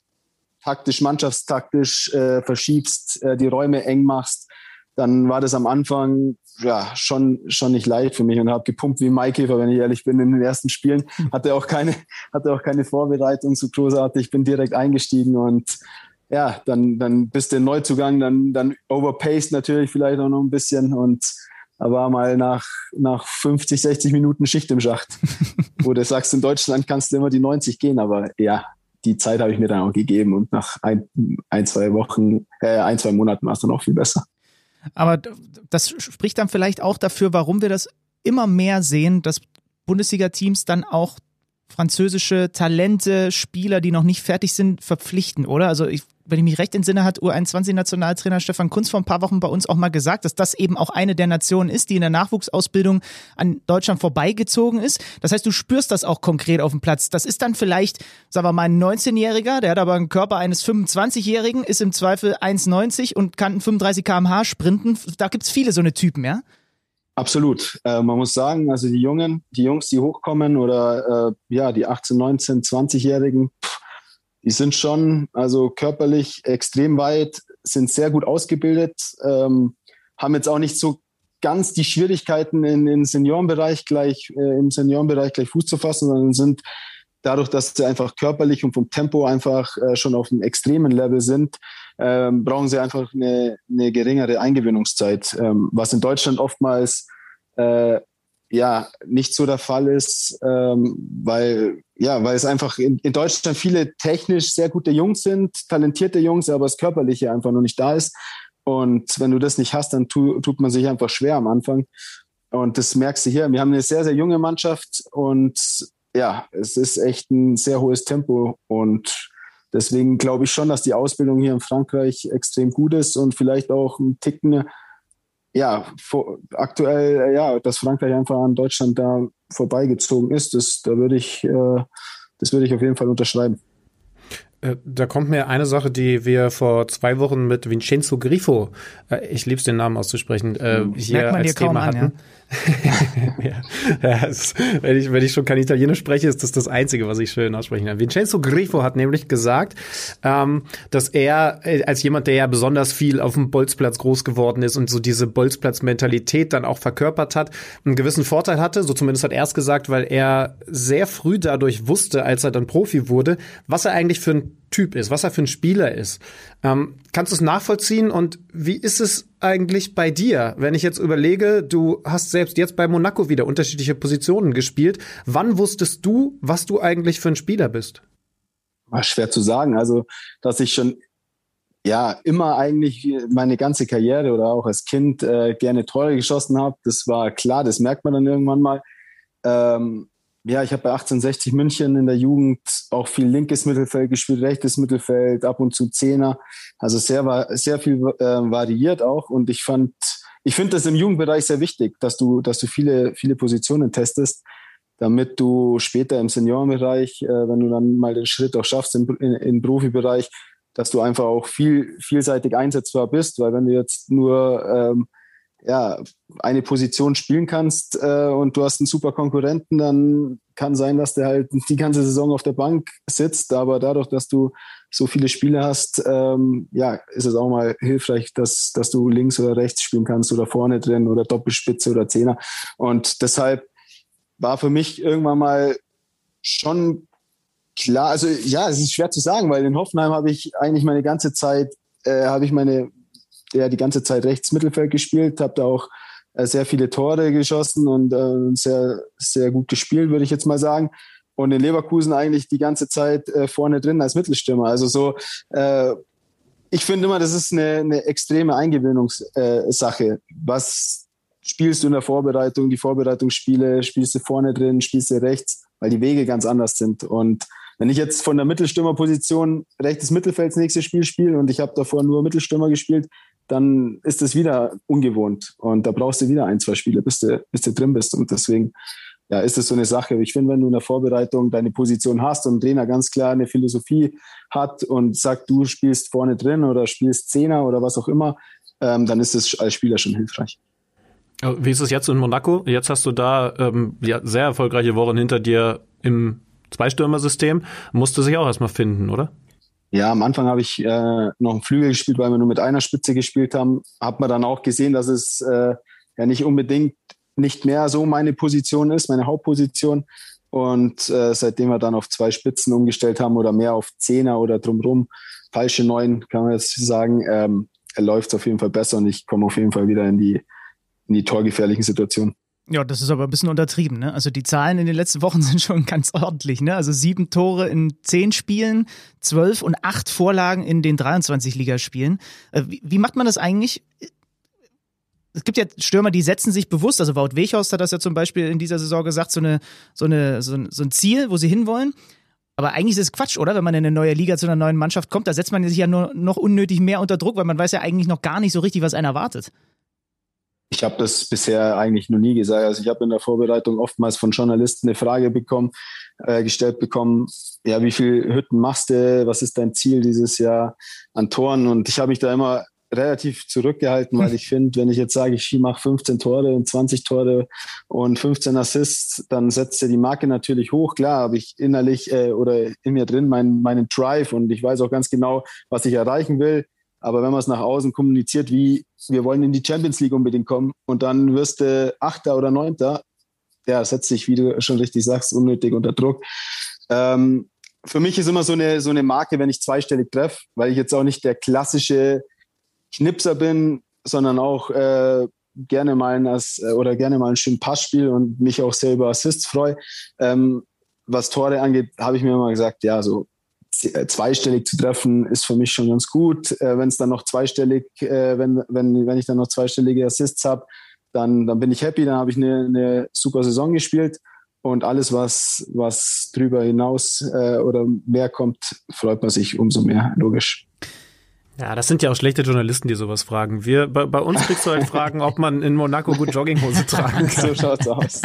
taktisch, mannschaftstaktisch äh, verschiebst, äh, die Räume eng machst, dann war das am Anfang ja schon schon nicht leicht für mich und habe gepumpt wie Maikäfer, wenn ich ehrlich bin, in den ersten Spielen. Hatte auch keine hatte auch keine Vorbereitung so großartig. Ich bin direkt eingestiegen und ja, dann dann bist du Neuzugang, dann dann overpaced natürlich vielleicht auch noch ein bisschen und aber mal nach, nach 50, 60 Minuten Schicht im Schacht. <laughs> wo du sagst, in Deutschland kannst du immer die 90 gehen, aber ja, die Zeit habe ich mir dann auch gegeben und nach ein, ein zwei Wochen, äh, ein, zwei Monaten war es dann auch viel besser. Aber das spricht dann vielleicht auch dafür, warum wir das immer mehr sehen, dass Bundesliga-Teams dann auch französische Talente, Spieler, die noch nicht fertig sind, verpflichten, oder? Also ich, wenn ich mich recht entsinne, hat U21-Nationaltrainer Stefan Kunz vor ein paar Wochen bei uns auch mal gesagt, dass das eben auch eine der Nationen ist, die in der Nachwuchsausbildung an Deutschland vorbeigezogen ist. Das heißt, du spürst das auch konkret auf dem Platz. Das ist dann vielleicht, sagen wir mal, ein 19-Jähriger, der hat aber einen Körper eines 25-Jährigen, ist im Zweifel 1,90 und kann 35 kmh sprinten. Da gibt's viele so eine Typen, ja? Absolut. Äh, man muss sagen, also die Jungen, die Jungs, die hochkommen oder äh, ja, die 18, 19, 20-Jährigen, die sind schon also körperlich extrem weit, sind sehr gut ausgebildet, ähm, haben jetzt auch nicht so ganz die Schwierigkeiten in, in Seniorenbereich gleich äh, im Seniorenbereich gleich Fuß zu fassen, sondern sind dadurch, dass sie einfach körperlich und vom Tempo einfach äh, schon auf einem extremen Level sind, ähm, brauchen sie einfach eine, eine geringere Eingewöhnungszeit, ähm, was in Deutschland oftmals äh, ja nicht so der Fall ist, ähm, weil ja, weil es einfach in, in Deutschland viele technisch sehr gute Jungs sind, talentierte Jungs, aber das Körperliche einfach noch nicht da ist. Und wenn du das nicht hast, dann tu, tut man sich einfach schwer am Anfang. Und das merkst du hier. Wir haben eine sehr, sehr junge Mannschaft und ja, es ist echt ein sehr hohes Tempo und deswegen glaube ich schon, dass die Ausbildung hier in Frankreich extrem gut ist und vielleicht auch ein Ticken, ja, vor, aktuell, ja, dass Frankreich einfach an Deutschland da vorbeigezogen ist, das, da würde ich, äh, das würde ich auf jeden Fall unterschreiben. Äh, da kommt mir eine Sache, die wir vor zwei Wochen mit Vincenzo Grifo, äh, ich liebe es den Namen auszusprechen, äh, hm. hier als Thema an, hatten. Ja? Ja, ist, wenn, ich, wenn ich schon kein Italienisch spreche, ist das das Einzige, was ich schön aussprechen kann. Vincenzo Grifo hat nämlich gesagt, ähm, dass er als jemand, der ja besonders viel auf dem Bolzplatz groß geworden ist und so diese Bolzplatz-Mentalität dann auch verkörpert hat, einen gewissen Vorteil hatte, so zumindest hat er es gesagt, weil er sehr früh dadurch wusste, als er dann Profi wurde, was er eigentlich für ein Typ ist, was er für ein Spieler ist. Ähm, kannst du es nachvollziehen und wie ist es eigentlich bei dir, wenn ich jetzt überlege, du hast selbst jetzt bei Monaco wieder unterschiedliche Positionen gespielt. Wann wusstest du, was du eigentlich für ein Spieler bist? War schwer zu sagen. Also, dass ich schon ja immer eigentlich meine ganze Karriere oder auch als Kind äh, gerne Tore geschossen habe, das war klar, das merkt man dann irgendwann mal. Ähm, ja, ich habe bei 1860 München in der Jugend auch viel linkes Mittelfeld gespielt, rechtes Mittelfeld, ab und zu Zehner. Also sehr, sehr viel äh, variiert auch. Und ich fand, ich finde das im Jugendbereich sehr wichtig, dass du, dass du viele, viele Positionen testest, damit du später im Seniorenbereich, äh, wenn du dann mal den Schritt auch schaffst im, in, im Profibereich, dass du einfach auch viel, vielseitig einsetzbar bist, weil wenn du jetzt nur ähm, ja, eine Position spielen kannst äh, und du hast einen super Konkurrenten, dann kann sein, dass der halt die ganze Saison auf der Bank sitzt. Aber dadurch, dass du so viele Spiele hast, ähm, ja, ist es auch mal hilfreich, dass, dass du links oder rechts spielen kannst oder vorne drin oder Doppelspitze oder Zehner. Und deshalb war für mich irgendwann mal schon klar, also ja, es ist schwer zu sagen, weil in Hoffenheim habe ich eigentlich meine ganze Zeit, äh, habe ich meine, ja, die ganze Zeit rechts Mittelfeld gespielt, habe da auch äh, sehr viele Tore geschossen und äh, sehr, sehr gut gespielt, würde ich jetzt mal sagen. Und in Leverkusen eigentlich die ganze Zeit äh, vorne drin als Mittelstürmer. Also so, äh, ich finde immer, das ist eine, eine extreme Eingewöhnungssache. Äh, Was spielst du in der Vorbereitung? Die Vorbereitungsspiele, spielst du vorne drin, spielst du rechts, weil die Wege ganz anders sind. Und wenn ich jetzt von der Mittelstürmerposition rechtes Mittelfeld das nächste Spiel spiele und ich habe davor nur Mittelstürmer gespielt, dann ist das wieder ungewohnt. Und da brauchst du wieder ein, zwei Spiele, bis du, bis du drin bist. Und deswegen ja, ist das so eine Sache. Ich finde, wenn du in der Vorbereitung deine Position hast und ein Trainer ganz klar eine Philosophie hat und sagt, du spielst vorne drin oder spielst Zehner oder was auch immer, ähm, dann ist es als Spieler schon hilfreich. Wie ist es jetzt in Monaco? Jetzt hast du da ähm, ja, sehr erfolgreiche Wochen hinter dir im Zweistürmer-System. Musste sich auch erstmal finden, oder? Ja, am Anfang habe ich äh, noch einen Flügel gespielt, weil wir nur mit einer Spitze gespielt haben. Hat man dann auch gesehen, dass es äh, ja nicht unbedingt nicht mehr so meine Position ist, meine Hauptposition. Und äh, seitdem wir dann auf zwei Spitzen umgestellt haben oder mehr auf Zehner oder drumrum, falsche Neun, kann man jetzt sagen, ähm, läuft es auf jeden Fall besser und ich komme auf jeden Fall wieder in die, in die torgefährlichen Situationen. Ja, das ist aber ein bisschen untertrieben, ne? Also die Zahlen in den letzten Wochen <laughs> sind schon ganz ordentlich, ne? Also sieben Tore in zehn Spielen, zwölf und acht Vorlagen in den 23 Ligaspielen. Äh, wie, wie macht man das eigentlich? Es gibt ja Stürmer, die setzen sich bewusst, also Wout Weghorst hat das ja zum Beispiel in dieser Saison gesagt, so, eine, so, eine, so, ein, so ein Ziel, wo sie hinwollen. Aber eigentlich ist es Quatsch, oder? Wenn man in eine neue Liga zu einer neuen Mannschaft kommt, da setzt man sich ja nur noch unnötig mehr unter Druck, weil man weiß ja eigentlich noch gar nicht so richtig, was einen erwartet. Ich habe das bisher eigentlich noch nie gesagt. Also ich habe in der Vorbereitung oftmals von Journalisten eine Frage bekommen, äh, gestellt bekommen, ja, wie viel Hütten machst du? Was ist dein Ziel dieses Jahr an Toren? Und ich habe mich da immer relativ zurückgehalten, weil ich <laughs> finde, wenn ich jetzt sage, ich mache 15 Tore und 20 Tore und 15 Assists, dann setzt ja die Marke natürlich hoch. Klar, habe ich innerlich äh, oder in mir drin meinen, meinen Drive und ich weiß auch ganz genau, was ich erreichen will. Aber wenn man es nach außen kommuniziert, wie wir wollen in die Champions League unbedingt kommen und dann wirst du Achter oder Neunter, ja, setzt sich, wie du schon richtig sagst, unnötig unter Druck. Ähm, für mich ist immer so eine, so eine Marke, wenn ich zweistellig treffe, weil ich jetzt auch nicht der klassische Knipser bin, sondern auch äh, gerne mal ein, äh, oder gerne mal einen schönen Passspiel und mich auch sehr über Assists freue. Ähm, was Tore angeht, habe ich mir immer gesagt, ja, so zweistellig zu treffen, ist für mich schon ganz gut. Äh, wenn es dann noch zweistellig, äh, wenn, wenn, wenn ich dann noch zweistellige Assists habe, dann, dann bin ich happy, dann habe ich eine, eine super Saison gespielt. Und alles, was, was drüber hinaus äh, oder mehr kommt, freut man sich umso mehr, logisch. Ja, das sind ja auch schlechte Journalisten, die sowas fragen. Wir, bei, bei uns kriegst du halt Fragen, ob man in Monaco gut Jogginghose <laughs> tragen kann. so schaut's aus.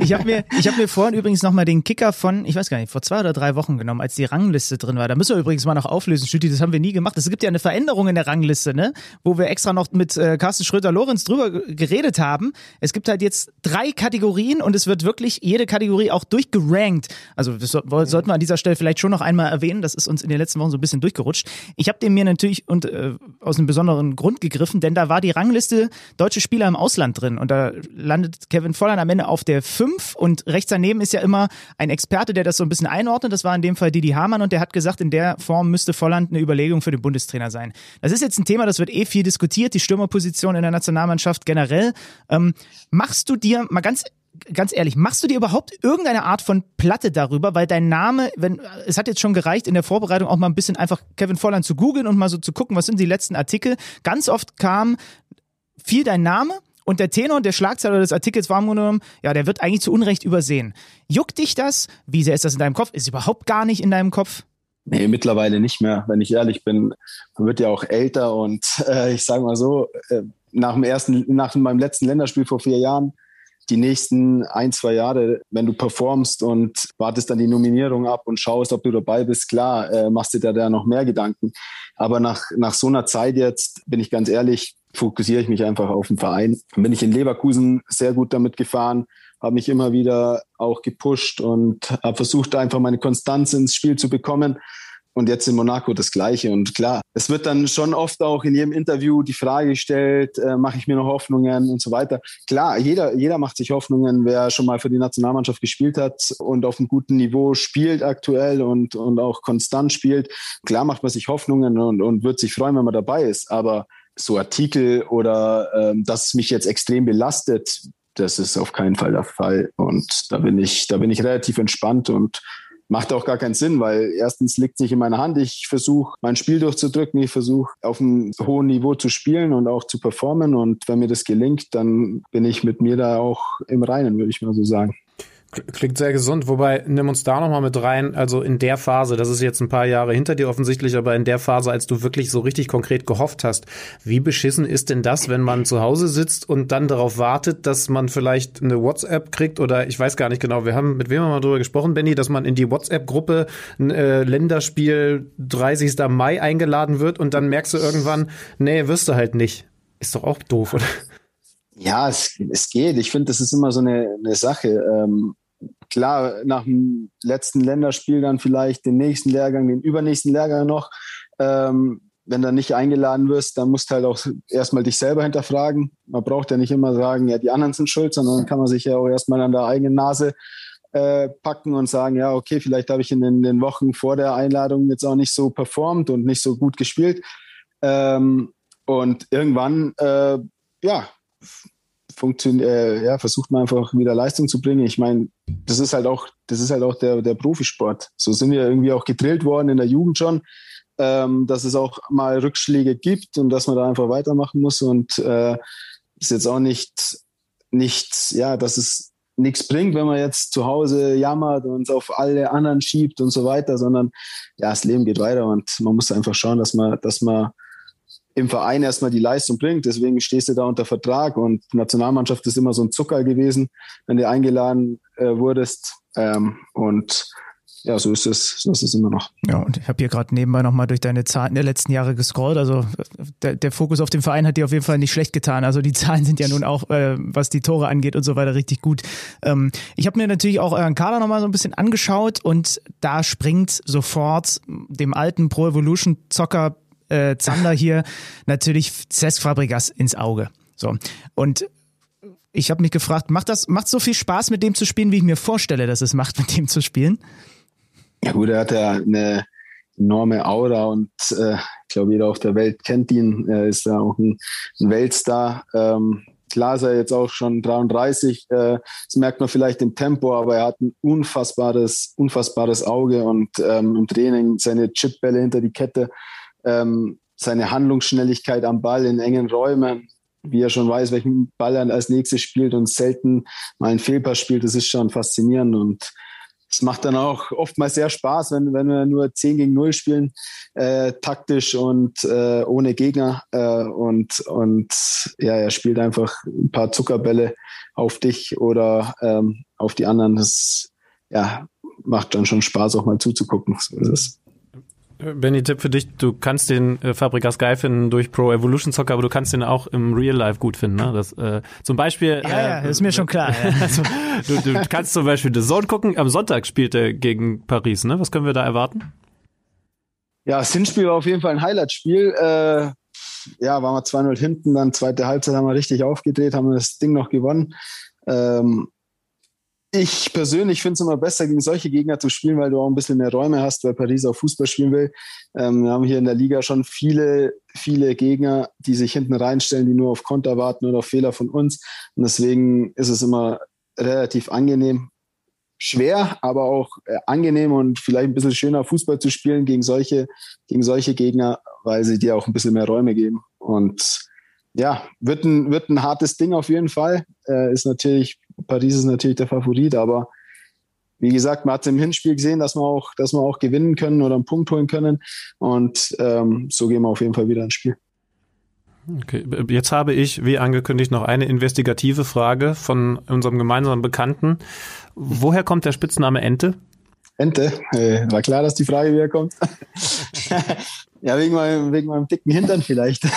ich habe mir, ich hab mir vorhin übrigens nochmal den Kicker von, ich weiß gar nicht, vor zwei oder drei Wochen genommen, als die Rangliste drin war. Da müssen wir übrigens mal noch auflösen, Stütti, das haben wir nie gemacht. Es gibt ja eine Veränderung in der Rangliste, ne? Wo wir extra noch mit äh, Carsten Schröter-Lorenz drüber geredet haben. Es gibt halt jetzt drei Kategorien und es wird wirklich jede Kategorie auch durchgerankt. Also das sollten wir an dieser Stelle vielleicht schon noch einmal erwähnen. Das ist uns in den letzten Wochen so ein bisschen durchgerutscht. Ich habe den mir natürlich und äh, aus einem besonderen Grund gegriffen, denn da war die Rangliste deutsche Spieler im Ausland drin und da landet Kevin Volland am Ende auf der 5 und rechts daneben ist ja immer ein Experte, der das so ein bisschen einordnet. Das war in dem Fall Didi Hamann und der hat gesagt, in der Form müsste Volland eine Überlegung für den Bundestrainer sein. Das ist jetzt ein Thema, das wird eh viel diskutiert, die Stürmerposition in der Nationalmannschaft generell. Ähm, machst du dir mal ganz ganz ehrlich, machst du dir überhaupt irgendeine Art von Platte darüber? Weil dein Name, wenn, es hat jetzt schon gereicht, in der Vorbereitung auch mal ein bisschen einfach Kevin Volland zu googeln und mal so zu gucken, was sind die letzten Artikel. Ganz oft kam viel dein Name und der Tenor der Schlagzeile des Artikels war genommen, ja, der wird eigentlich zu Unrecht übersehen. Juckt dich das? Wie sehr ist das in deinem Kopf? Ist überhaupt gar nicht in deinem Kopf? Nee, mittlerweile nicht mehr. Wenn ich ehrlich bin, man wird ja auch älter und äh, ich sage mal so, äh, nach dem ersten, nach meinem letzten Länderspiel vor vier Jahren die nächsten ein, zwei Jahre, wenn du performst und wartest dann die Nominierung ab und schaust, ob du dabei bist, klar, äh, machst du dir da noch mehr Gedanken. Aber nach, nach so einer Zeit jetzt, bin ich ganz ehrlich, fokussiere ich mich einfach auf den Verein. Bin ich in Leverkusen sehr gut damit gefahren, habe mich immer wieder auch gepusht und habe versucht, einfach meine Konstanz ins Spiel zu bekommen. Und jetzt in Monaco das Gleiche. Und klar, es wird dann schon oft auch in jedem Interview die Frage gestellt, äh, mache ich mir noch Hoffnungen und so weiter. Klar, jeder, jeder macht sich Hoffnungen, wer schon mal für die Nationalmannschaft gespielt hat und auf einem guten Niveau spielt aktuell und, und auch konstant spielt. Klar macht man sich Hoffnungen und, und wird sich freuen, wenn man dabei ist. Aber so Artikel oder ähm, dass mich jetzt extrem belastet, das ist auf keinen Fall der Fall. Und da bin ich, da bin ich relativ entspannt und macht auch gar keinen Sinn, weil erstens liegt es nicht in meiner Hand. Ich versuche, mein Spiel durchzudrücken. Ich versuche, auf einem hohen Niveau zu spielen und auch zu performen. Und wenn mir das gelingt, dann bin ich mit mir da auch im Reinen, würde ich mal so sagen. Klingt sehr gesund, wobei nimm uns da nochmal mit rein. Also in der Phase, das ist jetzt ein paar Jahre hinter dir offensichtlich, aber in der Phase, als du wirklich so richtig konkret gehofft hast, wie beschissen ist denn das, wenn man zu Hause sitzt und dann darauf wartet, dass man vielleicht eine WhatsApp kriegt oder ich weiß gar nicht genau, wir haben mit wem haben wir mal drüber gesprochen, Benny, dass man in die WhatsApp-Gruppe äh, Länderspiel 30. Mai eingeladen wird und dann merkst du irgendwann, nee, wirst du halt nicht. Ist doch auch doof, oder? Ja, es, es geht. Ich finde, das ist immer so eine, eine Sache. Ähm, klar, nach dem letzten Länderspiel dann vielleicht den nächsten Lehrgang, den übernächsten Lehrgang noch. Ähm, wenn du nicht eingeladen wirst, dann musst du halt auch erstmal dich selber hinterfragen. Man braucht ja nicht immer sagen, ja, die anderen sind schuld, sondern kann man sich ja auch erstmal an der eigenen Nase äh, packen und sagen, ja, okay, vielleicht habe ich in den, den, Wochen vor der Einladung jetzt auch nicht so performt und nicht so gut gespielt. Ähm, und irgendwann, äh, ja, funktioniert, äh, ja, versucht man einfach wieder Leistung zu bringen. Ich meine, das ist halt auch, das ist halt auch der, der Profisport. So sind wir irgendwie auch gedrillt worden in der Jugend schon, ähm, dass es auch mal Rückschläge gibt und dass man da einfach weitermachen muss. Und äh, ist jetzt auch nicht, nicht, ja, dass es nichts bringt, wenn man jetzt zu Hause jammert und auf alle anderen schiebt und so weiter, sondern ja, das Leben geht weiter und man muss einfach schauen, dass man, dass man im Verein erstmal die Leistung bringt. Deswegen stehst du da unter Vertrag und Nationalmannschaft ist immer so ein Zucker gewesen, wenn du eingeladen äh, wurdest. Ähm, und ja, so ist es, so ist es immer noch. Ja, und ich habe hier gerade nebenbei nochmal durch deine Zahlen der letzten Jahre gescrollt. Also der, der, Fokus auf den Verein hat dir auf jeden Fall nicht schlecht getan. Also die Zahlen sind ja nun auch, äh, was die Tore angeht und so weiter, richtig gut. Ähm, ich habe mir natürlich auch euren Kader nochmal so ein bisschen angeschaut und da springt sofort dem alten Pro Evolution Zocker äh, Zander <laughs> hier natürlich Cesc Fabregas ins Auge. So. Und ich habe mich gefragt, macht das macht so viel Spaß mit dem zu spielen, wie ich mir vorstelle, dass es macht, <laughs> mit dem zu spielen? Ja gut, er hat ja eine enorme Aura und äh, ich glaube, jeder auf der Welt kennt ihn. Er ist ja auch ein, ein Weltstar. Ähm, klar ist er jetzt auch schon 33. Äh, das merkt man vielleicht im Tempo, aber er hat ein unfassbares, unfassbares Auge und ähm, im Training seine Chipbälle hinter die Kette ähm, seine Handlungsschnelligkeit am Ball in engen Räumen, wie er schon weiß, welchen Ball er als nächstes spielt und selten mal einen Fehlpass spielt, das ist schon faszinierend und es macht dann auch oftmals sehr Spaß, wenn, wenn wir nur 10 gegen 0 spielen, äh, taktisch und äh, ohne Gegner. Äh, und, und ja, er spielt einfach ein paar Zuckerbälle auf dich oder ähm, auf die anderen. Das ja, macht dann schon Spaß, auch mal zuzugucken. So ist es. Benny, Tipp für dich, du kannst den äh, Fabrikas geil finden durch Pro Evolution Soccer, aber du kannst den auch im Real Life gut finden. Ne? Das, äh, zum Beispiel. Ja, äh, ja, ist mir schon klar. Ja. <laughs> Also, du, du kannst zum Beispiel The Zone gucken. Am Sonntag spielt er gegen Paris. Ne? Was können wir da erwarten? Ja, das Hinspiel war auf jeden Fall ein Highlight-Spiel. Äh, ja, waren wir 2-0 hinten, dann zweite Halbzeit haben wir richtig aufgedreht, haben das Ding noch gewonnen. Ähm, ich persönlich finde es immer besser, gegen solche Gegner zu spielen, weil du auch ein bisschen mehr Räume hast, weil Paris auch Fußball spielen will. Ähm, wir haben hier in der Liga schon viele, viele Gegner, die sich hinten reinstellen, die nur auf Konter warten oder auf Fehler von uns. Und deswegen ist es immer relativ angenehm, schwer, aber auch äh, angenehm und vielleicht ein bisschen schöner Fußball zu spielen gegen solche, gegen solche Gegner, weil sie dir auch ein bisschen mehr Räume geben. Und ja, wird ein, wird ein hartes Ding auf jeden Fall. Äh, ist natürlich, Paris ist natürlich der Favorit, aber wie gesagt, man hat im Hinspiel gesehen, dass wir auch, dass wir auch gewinnen können oder einen Punkt holen können. Und ähm, so gehen wir auf jeden Fall wieder ins Spiel. Okay, jetzt habe ich, wie angekündigt, noch eine investigative Frage von unserem gemeinsamen Bekannten. Woher kommt der Spitzname Ente? Ente, äh, war klar, dass die Frage wieder kommt. <laughs> ja, wegen meinem, wegen meinem dicken Hintern vielleicht. <laughs>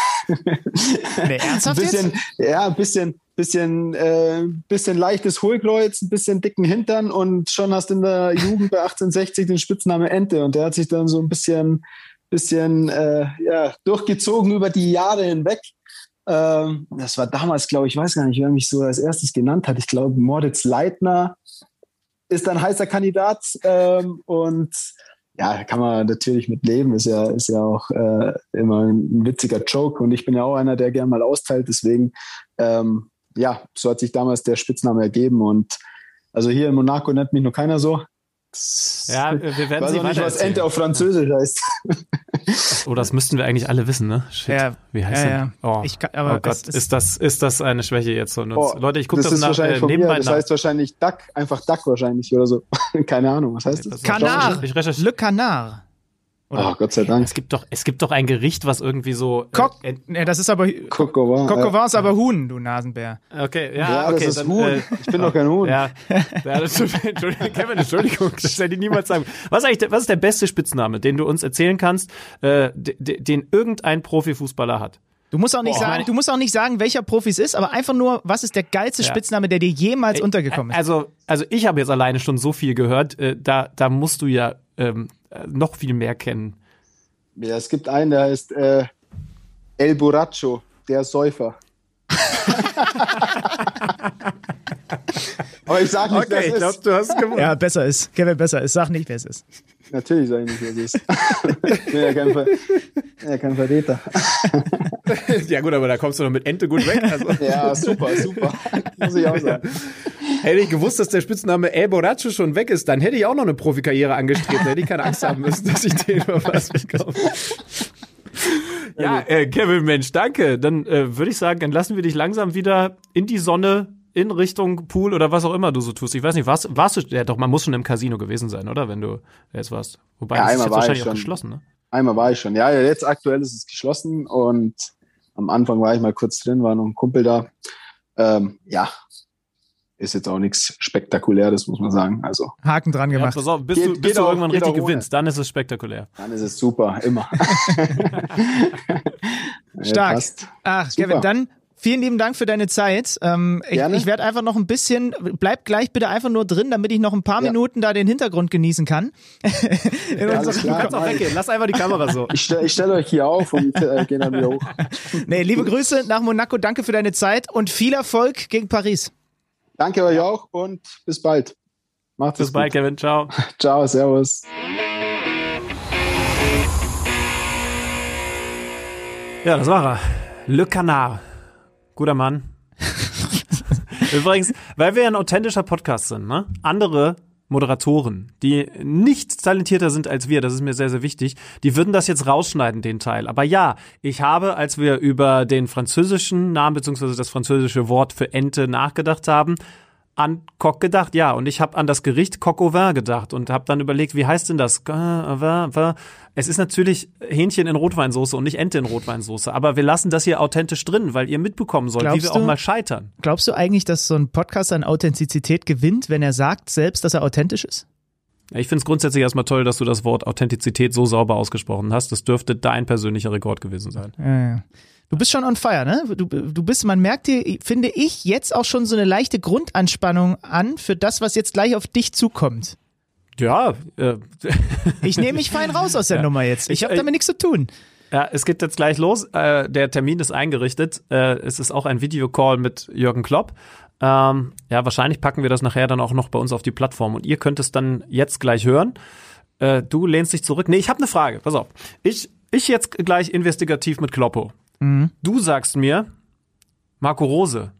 Nee, ernsthaft bisschen, jetzt? Ja, ein bisschen, bisschen, äh, bisschen leichtes Hohlkreuz, ein bisschen dicken Hintern und schon hast du in der Jugend bei 1860 den Spitznamen Ente und der hat sich dann so ein bisschen, bisschen äh, ja, durchgezogen über die Jahre hinweg. Ähm, das war damals, glaube ich, ich weiß gar nicht, wer mich so als erstes genannt hat. Ich glaube, Moritz Leitner ist ein heißer Kandidat ähm, und ja, kann man natürlich mit leben, ist ja, ist ja auch äh, immer ein witziger Joke. Und ich bin ja auch einer, der gerne mal austeilt, deswegen, ähm, ja, so hat sich damals der Spitzname ergeben. Und also hier in Monaco nennt mich nur keiner so. Ja, wir werden weiß sie auch nicht, was erzählen. Ente auf Französisch heißt. Oh, das müssten wir eigentlich alle wissen, ne? Shit. Ja, Wie heißt ja, ja. Oh, Ich kann- aber oh Gott, ist- ist, das, ist das eine Schwäche jetzt von uns? Oh, Leute, ich gucke das, ist nach, wahrscheinlich äh, von mir, nebenbei das nach. heißt wahrscheinlich Duck, einfach Duck wahrscheinlich oder so. <laughs> Keine Ahnung, was heißt das? Das- Canard. Ich recherchiere. Le Canard. Oh, Gott sei Dank. Es gibt doch, es gibt doch ein Gericht, was irgendwie so. Coq. Äh, Nee, das ist aber. Ja. vin ist aber Huhn, du Nasenbär. okay, ja, Ja, okay, das ist dann, Huhn. äh, ich bin doch kein Huhn. <laughs> Ja, ja das tut mir- Entschuldigung, Kevin, Entschuldigung, das hätte ich niemals sagen. Was, ist eigentlich, der- was ist der beste Spitzname, den du uns erzählen kannst, äh, de- de- den irgendein Profifußballer hat? Du musst auch nicht Boah. sagen, du musst auch nicht sagen, welcher Profi es ist, aber einfach nur, was ist der geilste Ja. Spitzname, der dir jemals untergekommen ist? Also, also ich habe jetzt alleine schon so viel gehört, äh, da, da musst du ja ähm, äh, noch viel mehr kennen. Ja, es gibt einen, der heißt äh, El Borracho, der Säufer. <laughs> Aber ich sag nicht, wer es ist. du hast gewonnen. Ja, besser ist. Kevin, besser ist. Sag nicht, wer es ist. Natürlich sag ich nicht, wer es ist. <laughs> ich bin ja kein, Ver ja, kein Verräter. <laughs> Ja gut, aber da kommst du noch mit Ente gut weg. Also, <laughs> Ja, super, super. Muss ich auch sagen. hätte ich gewusst, dass der Spitzname El Borracho schon weg ist, dann hätte ich auch noch eine Profikarriere angestrebt. Da hätte ich keine Angst haben müssen, dass ich den verpasst bekomme. Ja, äh, Kevin, Mensch, danke. Dann äh, würde ich sagen, dann lassen wir dich langsam wieder in die Sonne, in Richtung Pool oder was auch immer du so tust. Ich weiß nicht, warst, warst du, ja doch, man muss schon im Casino gewesen sein, oder? Wenn du jetzt warst. Wobei, Ja, das ist einmal jetzt war ich wahrscheinlich auch schon. geschlossen, ne? Einmal war ich schon. Ja, ja, jetzt aktuell ist es geschlossen und am Anfang war ich mal kurz drin, war noch ein Kumpel da. Ähm, ja, ist jetzt auch nichts Spektakuläres, muss man sagen. Also, Haken dran Ja, gemacht. pass auf, bis Geht- du, bis geht du auch- irgendwann richtig gewinnst, dann ist es spektakulär. dann ist es super, immer. <laughs> <laughs> Ja, Stark. passt. Ach, Super. Kevin, dann vielen lieben Dank für deine Zeit. Ähm, ich Gerne. ich werde einfach noch ein bisschen, bleib gleich bitte einfach nur drin, damit ich noch ein paar Ja. Minuten da den Hintergrund genießen kann. <laughs> In Ja, alles klar. Kannst auch weggehen, lass einfach die Kamera so. Ich, stell- stelle euch hier auf und äh, gehe dann wieder hoch. <laughs> nee, liebe Grüße nach Monaco, danke für deine Zeit und viel Erfolg gegen Paris. Danke euch auch und bis bald. Macht's Bis bald, gut. Kevin, ciao. <laughs> Ciao, servus. Ja, das war er. Le Canard. Guter Mann. <laughs> Übrigens, weil wir ein authentischer Podcast sind, ne? Andere Moderatoren, die nicht talentierter sind als wir, das ist mir sehr, sehr wichtig, die würden das jetzt rausschneiden, den Teil. Aber ja, ich habe, als wir über den französischen Namen beziehungsweise das französische Wort für Ente nachgedacht haben, an Coq gedacht, ja. Und ich habe an das Gericht Coq au vin gedacht und habe dann überlegt, wie heißt denn das? Es ist natürlich Hähnchen in Rotweinsauce und nicht Ente in Rotweinsauce. Aber wir lassen das hier authentisch drin, weil ihr mitbekommen sollt, wie Glaubst wir auch du? mal scheitern. Glaubst du eigentlich, dass so ein Podcast an Authentizität gewinnt, wenn er sagt selbst, dass er authentisch ist? Ich finde es grundsätzlich erstmal toll, dass du das Wort Authentizität so sauber ausgesprochen hast. Das dürfte dein persönlicher Rekord gewesen sein. Ja, ja. Du bist schon on fire, ne? Du, du bist, man merkt dir, finde ich, jetzt auch schon so eine leichte Grundanspannung an für das, was jetzt gleich auf dich zukommt. Ja, äh, Ich nehme mich fein raus aus der Ja. Nummer jetzt. Ich habe damit nichts zu tun. Ja, es geht jetzt gleich los. Äh, der Termin ist eingerichtet. Äh, es ist auch ein Videocall mit Jürgen Klopp. Ähm, ja, wahrscheinlich packen wir das nachher dann auch noch bei uns auf die Plattform und ihr könnt es dann jetzt gleich hören. Äh, du lehnst dich zurück. Nee, ich habe eine Frage. Pass auf. Ich, ich jetzt gleich investigativ mit Kloppo. Du sagst mir, Marco Rose,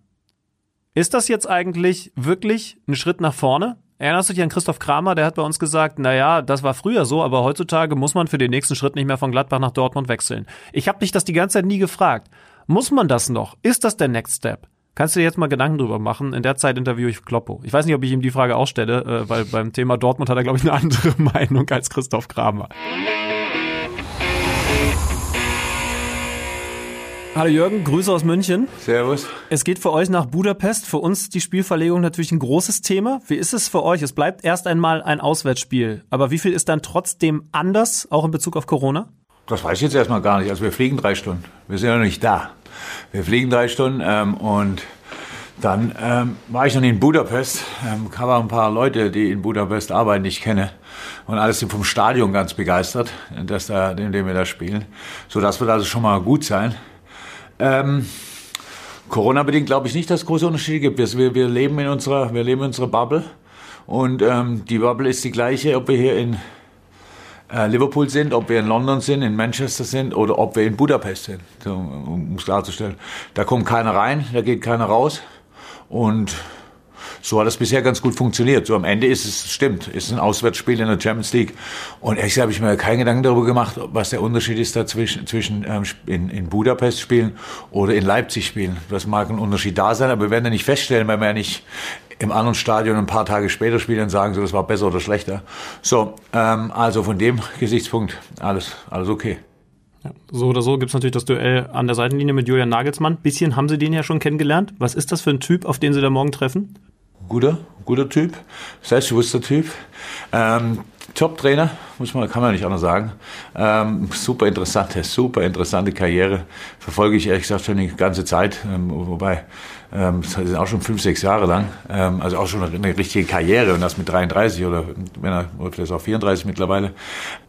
ist das jetzt eigentlich wirklich ein Schritt nach vorne? Erinnerst du dich an Christoph Kramer, der hat bei uns gesagt, na ja, das war früher so, aber heutzutage muss man für den nächsten Schritt nicht mehr von Gladbach nach Dortmund wechseln. Ich habe dich das die ganze Zeit nie gefragt. Muss man das noch? Ist das der Next Step? Kannst du dir jetzt mal Gedanken drüber machen? In der Zeit interviewe ich Kloppo. Ich weiß nicht, ob ich ihm die Frage auch stelle, äh, weil beim Thema Dortmund hat er, glaube ich, eine andere <laughs> Meinung als Christoph Kramer. Hallo Jürgen, Grüße aus München. Servus. Es geht für euch nach Budapest. Für uns die Spielverlegung natürlich ein großes Thema. Wie ist es für euch? Es bleibt erst einmal ein Auswärtsspiel. Aber wie viel ist dann trotzdem anders, auch in Bezug auf Corona? Das weiß ich jetzt erstmal gar nicht. Also wir fliegen drei Stunden. Wir sind ja noch nicht da. Wir fliegen drei Stunden ähm, und dann ähm, war ich noch in Budapest. Ähm, habe auch ein paar Leute, die in Budapest arbeiten, die ich kenne. Und alles sind vom Stadion ganz begeistert, dass da, in dem wir da spielen. So, das wird also schon mal gut sein. Ähm, Corona-bedingt glaube ich nicht, dass es große Unterschiede gibt. Wir, wir, leben in unserer, wir leben in unserer Bubble. Und ähm, die Bubble ist die gleiche, ob wir hier in äh, Liverpool sind, ob wir in London sind, in Manchester sind oder ob wir in Budapest sind, so, um es klarzustellen. Da kommt keiner rein, da geht keiner raus. Und so hat es bisher ganz gut funktioniert. So am Ende ist es, stimmt, ist ein Auswärtsspiel in der Champions League. Und ehrlich gesagt habe ich mir keinen Gedanken darüber gemacht, was der Unterschied ist dazwischen, zwischen ähm, in, in Budapest spielen oder in Leipzig spielen. Das mag ein Unterschied da sein, aber wir werden ja nicht feststellen, weil wir ja nicht im anderen Stadion ein paar Tage später spielen und sagen, so, das war besser oder schlechter. So, ähm, also von dem Gesichtspunkt alles, alles okay. So oder so gibt es natürlich das Duell an der Seitenlinie mit Julian Nagelsmann. Bisschen haben Sie den ja schon kennengelernt. Was ist das für ein Typ, auf den Sie da morgen treffen? Guter, guter Typ, selbstbewusster Typ. Ähm, Top-Trainer, muss man, kann man nicht anders sagen. Ähm, super interessante, super interessante Karriere. Verfolge ich ehrlich gesagt schon die ganze Zeit, ähm, wobei ähm, das sind auch schon fünf, sechs Jahre lang. Ähm, also auch schon eine, richtige Karriere und das mit 33 oder wenn er oder vielleicht auch 34 mittlerweile.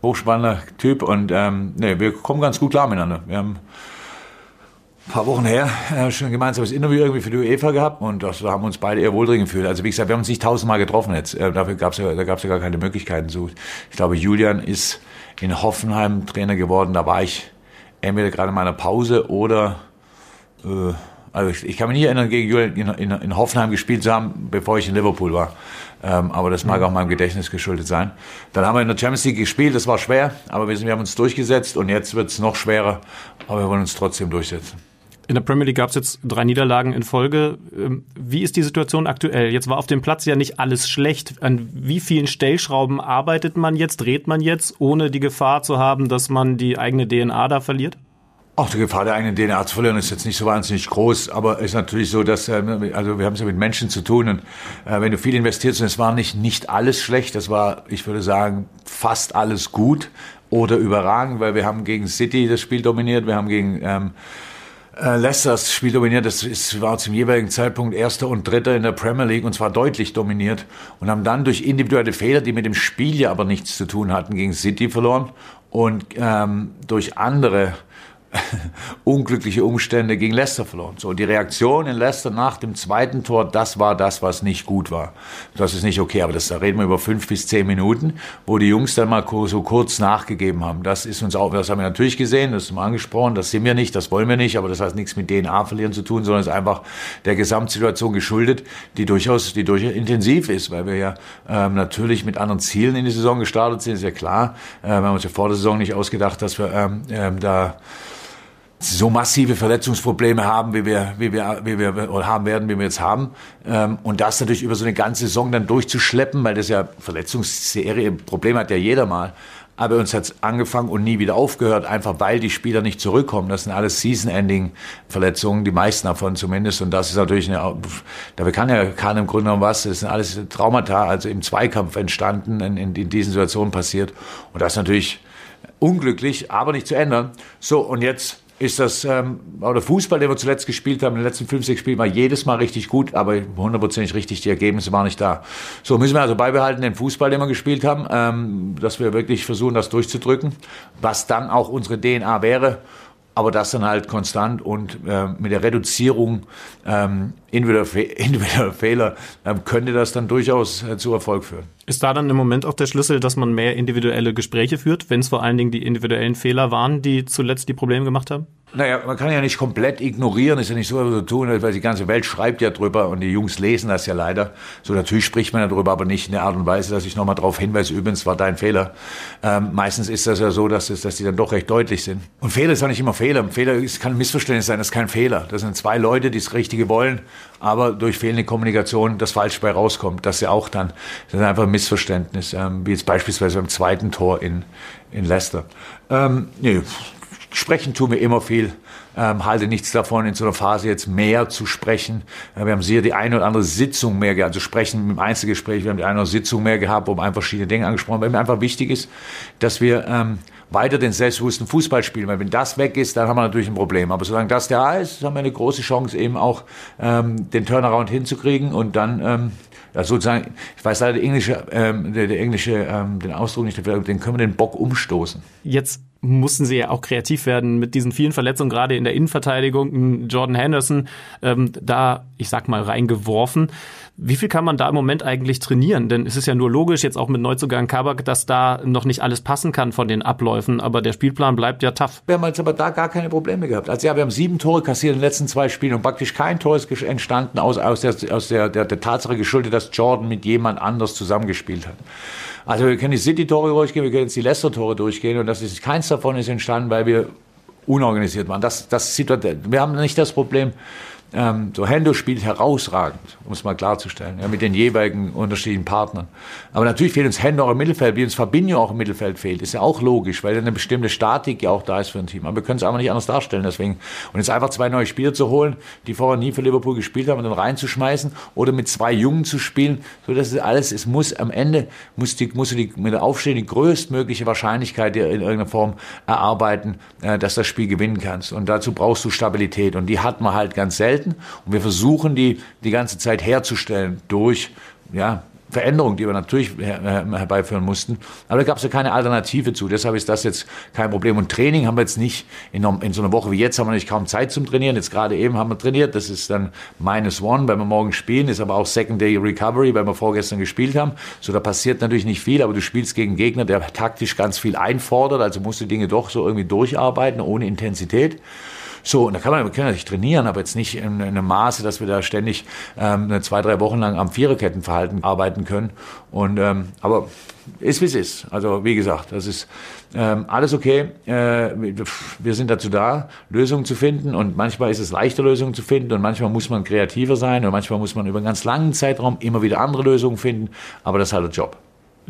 Hochspannender Typ und ähm, nee, wir kommen ganz gut klar miteinander. Wir haben ein paar Wochen her äh, schon ein gemeinsames Interview irgendwie für die UEFA gehabt und das, da haben uns beide eher wohldringend gefühlt. Also wie gesagt, wir haben uns nicht tausendmal getroffen jetzt. Äh, dafür gab's ja, da gab es ja gar keine Möglichkeiten zu. Ich glaube, Julian ist in Hoffenheim Trainer geworden. Da war ich entweder gerade in meiner Pause oder äh, also ich, ich, kann mich nicht erinnern, gegen Julian in, in, in, Hoffenheim gespielt zu haben, bevor ich in Liverpool war. Ähm, aber das mag auch meinem Gedächtnis geschuldet sein. Dann haben wir in der Champions League gespielt, das war schwer, aber wir, sind, wir haben uns durchgesetzt und jetzt wird es noch schwerer, aber wir wollen uns trotzdem durchsetzen. In der Premier League gab es jetzt drei Niederlagen in Folge. Ähm, wie ist die Situation aktuell? Jetzt war auf dem Platz ja nicht alles schlecht. An wie vielen Stellschrauben arbeitet man jetzt, dreht man jetzt, ohne die Gefahr zu haben, dass man die eigene DNA da verliert? Auch die Gefahr der eigenen DNA zu verlieren ist jetzt nicht so wahnsinnig groß, aber es ist natürlich so, dass ähm, also wir haben es ja mit Menschen zu tun und äh, wenn du viel investierst und es war nicht nicht alles schlecht, das war, ich würde sagen, fast alles gut oder überragend, weil wir haben gegen City das Spiel dominiert, wir haben gegen ähm, äh, Leicester das Spiel dominiert. Das ist, war zum jeweiligen Zeitpunkt Erster und Dritter in der Premier League und zwar deutlich dominiert und haben dann durch individuelle Fehler, die mit dem Spiel ja aber nichts zu tun hatten, gegen City verloren und ähm, durch andere <laughs> unglückliche Umstände gegen Leicester verloren. So, die Reaktion in Leicester nach dem zweiten Tor, das war das, was nicht gut war. Das ist nicht okay, aber das, da reden wir über fünf bis zehn Minuten, wo die Jungs dann mal so kurz nachgegeben haben. Das ist uns auch, das haben wir natürlich gesehen, das ist mal angesprochen, das sind wir nicht, das wollen wir nicht, aber das hat nichts mit DNA verlieren zu tun, sondern ist einfach der Gesamtsituation geschuldet, die durchaus, die durchaus intensiv ist, weil wir ja ähm, natürlich mit anderen Zielen in die Saison gestartet sind, ist ja klar. Äh, wir haben uns ja vor der Saison nicht ausgedacht, dass wir ähm, ähm, da so massive Verletzungsprobleme haben, wie wir, wie wir, wie wir haben werden, wie wir jetzt haben. Ähm, und das natürlich über so eine ganze Saison dann durchzuschleppen, weil das ja Verletzungsserie, Problem hat ja jeder mal. Aber uns hat's angefangen und nie wieder aufgehört, einfach weil die Spieler nicht zurückkommen. Das sind alles Season-Ending-Verletzungen, die meisten davon zumindest. Und das ist natürlich eine, da kann ja keiner im Grunde genommen was. Das sind alles Traumata, also im Zweikampf entstanden, in, in, in diesen Situationen passiert. Und das ist natürlich unglücklich, aber nicht zu ändern. So, und jetzt ist das, ähm, der Fußball, den wir zuletzt gespielt haben, in den letzten fünf, sechs Spielen, war jedes Mal richtig gut, aber hundertprozentig richtig, die Ergebnisse waren nicht da. So müssen wir also beibehalten den Fußball, den wir gespielt haben, ähm, dass wir wirklich versuchen, das durchzudrücken, was dann auch unsere DNA wäre aber das dann halt konstant und äh, mit der Reduzierung ähm, individueller, <laughs> Fehler äh, könnte das dann durchaus äh, zu Erfolg führen. Ist da dann im Moment auch der Schlüssel, dass man mehr individuelle Gespräche führt, wenn es vor allen Dingen die individuellen Fehler waren, die zuletzt die Probleme gemacht haben? Naja, man kann ja nicht komplett ignorieren, ist ja nicht so, was wir tun, weil die ganze Welt schreibt ja drüber und die Jungs lesen das ja leider. So, natürlich spricht man ja drüber, aber nicht in der Art und Weise, dass ich nochmal darauf hinweise, übrigens war dein Fehler. Ähm, meistens ist das ja so, dass, es, dass die dann doch recht deutlich sind. Und Fehler ist auch nicht immer Fehler. Fehler ist, kann ein Missverständnis sein, das ist kein Fehler. Das sind zwei Leute, die das Richtige wollen, aber durch fehlende Kommunikation das Falsche bei rauskommt. Das ist ja auch dann, das ist einfach ein Missverständnis, ähm, wie jetzt beispielsweise beim zweiten Tor in, in Leicester. Ähm, nee, Sprechen tun wir immer viel. Ähm, halte nichts davon, in so einer Phase jetzt mehr zu sprechen. Äh, wir haben sehr die eine oder andere Sitzung mehr gehabt, also sprechen im Einzelgespräch, wir haben die eine oder andere Sitzung mehr gehabt, wo einfach verschiedene Dinge angesprochen weil mir einfach wichtig ist, dass wir ähm, weiter den selbstbewussten Fußball spielen. Weil wenn das weg ist, dann haben wir natürlich ein Problem. Aber solange das da ist, haben wir eine große Chance, eben auch ähm, den Turnaround hinzukriegen und dann ähm, ja, sozusagen, ich weiß leider der englische, ähm, der, der englische, ähm, den Ausdruck nicht, den können wir den Bock umstoßen. Jetzt mussten sie ja auch kreativ werden mit diesen vielen Verletzungen, gerade in der Innenverteidigung. Jordan Henderson ähm, da, ich sag mal, reingeworfen. Wie viel kann man da im Moment eigentlich trainieren? Denn es ist ja nur logisch, jetzt auch mit Neuzugang Kabak, dass da noch nicht alles passen kann von den Abläufen, aber der Spielplan bleibt ja tough. Wir haben jetzt aber da gar keine Probleme gehabt. Also ja, wir haben sieben Tore kassiert in den letzten zwei Spielen und praktisch kein Tor ist entstanden aus, aus, der, aus der, der, der Tatsache geschuldet, dass Jordan mit jemand anders zusammengespielt hat. Also wir können die City-Tore durchgehen, wir können jetzt die Leicester-Tore durchgehen und das ist, keins davon ist entstanden, weil wir unorganisiert waren. Das, das, wir haben nicht das Problem, ähm, so Hendo spielt herausragend, um es mal klarzustellen, ja, mit den jeweiligen unterschiedlichen Partnern. Aber natürlich fehlt uns Hendo auch im Mittelfeld, wie uns Fabinho auch im Mittelfeld fehlt. Ist ja auch logisch, weil eine bestimmte Statik ja auch da ist für ein Team. Aber wir können es einfach nicht anders darstellen. Deswegen. Und jetzt einfach zwei neue Spieler zu holen, die vorher nie für Liverpool gespielt haben, und dann reinzuschmeißen oder mit zwei Jungen zu spielen, so dass es alles, es muss am Ende, muss die, muss die mit der Aufstehen die größtmögliche Wahrscheinlichkeit in irgendeiner Form erarbeiten, äh, dass das Spiel gewinnen kannst. Und dazu brauchst du Stabilität. Und die hat man halt ganz selten selten. Und wir versuchen die die ganze Zeit herzustellen durch, ja, Veränderungen, die wir natürlich herbeiführen mussten. Aber da gab es ja keine Alternative zu. Deshalb ist das jetzt kein Problem. Und Training haben wir jetzt nicht, in, in so einer Woche wie jetzt haben wir nicht kaum Zeit zum Trainieren. Jetzt gerade eben haben wir trainiert. Das ist dann minus one, weil wir morgen spielen. Ist aber auch Second Day Recovery, weil wir vorgestern gespielt haben. So, da passiert natürlich nicht viel, aber du spielst gegen Gegner, der taktisch ganz viel einfordert. Also musst du Dinge doch so irgendwie durcharbeiten, ohne Intensität. So, und da kann man, wir können natürlich trainieren, aber jetzt nicht in, in einem Maße, dass wir da ständig ähm, zwei, drei Wochen lang am Viererkettenverhalten arbeiten können. Und ähm, aber ist wie es ist. Also wie gesagt, das ist ähm, alles okay. Äh, wir sind dazu da, Lösungen zu finden. Und manchmal ist es leichter, Lösungen zu finden. Und manchmal muss man kreativer sein. Und manchmal muss man über einen ganz langen Zeitraum immer wieder andere Lösungen finden. Aber das ist halt der Job.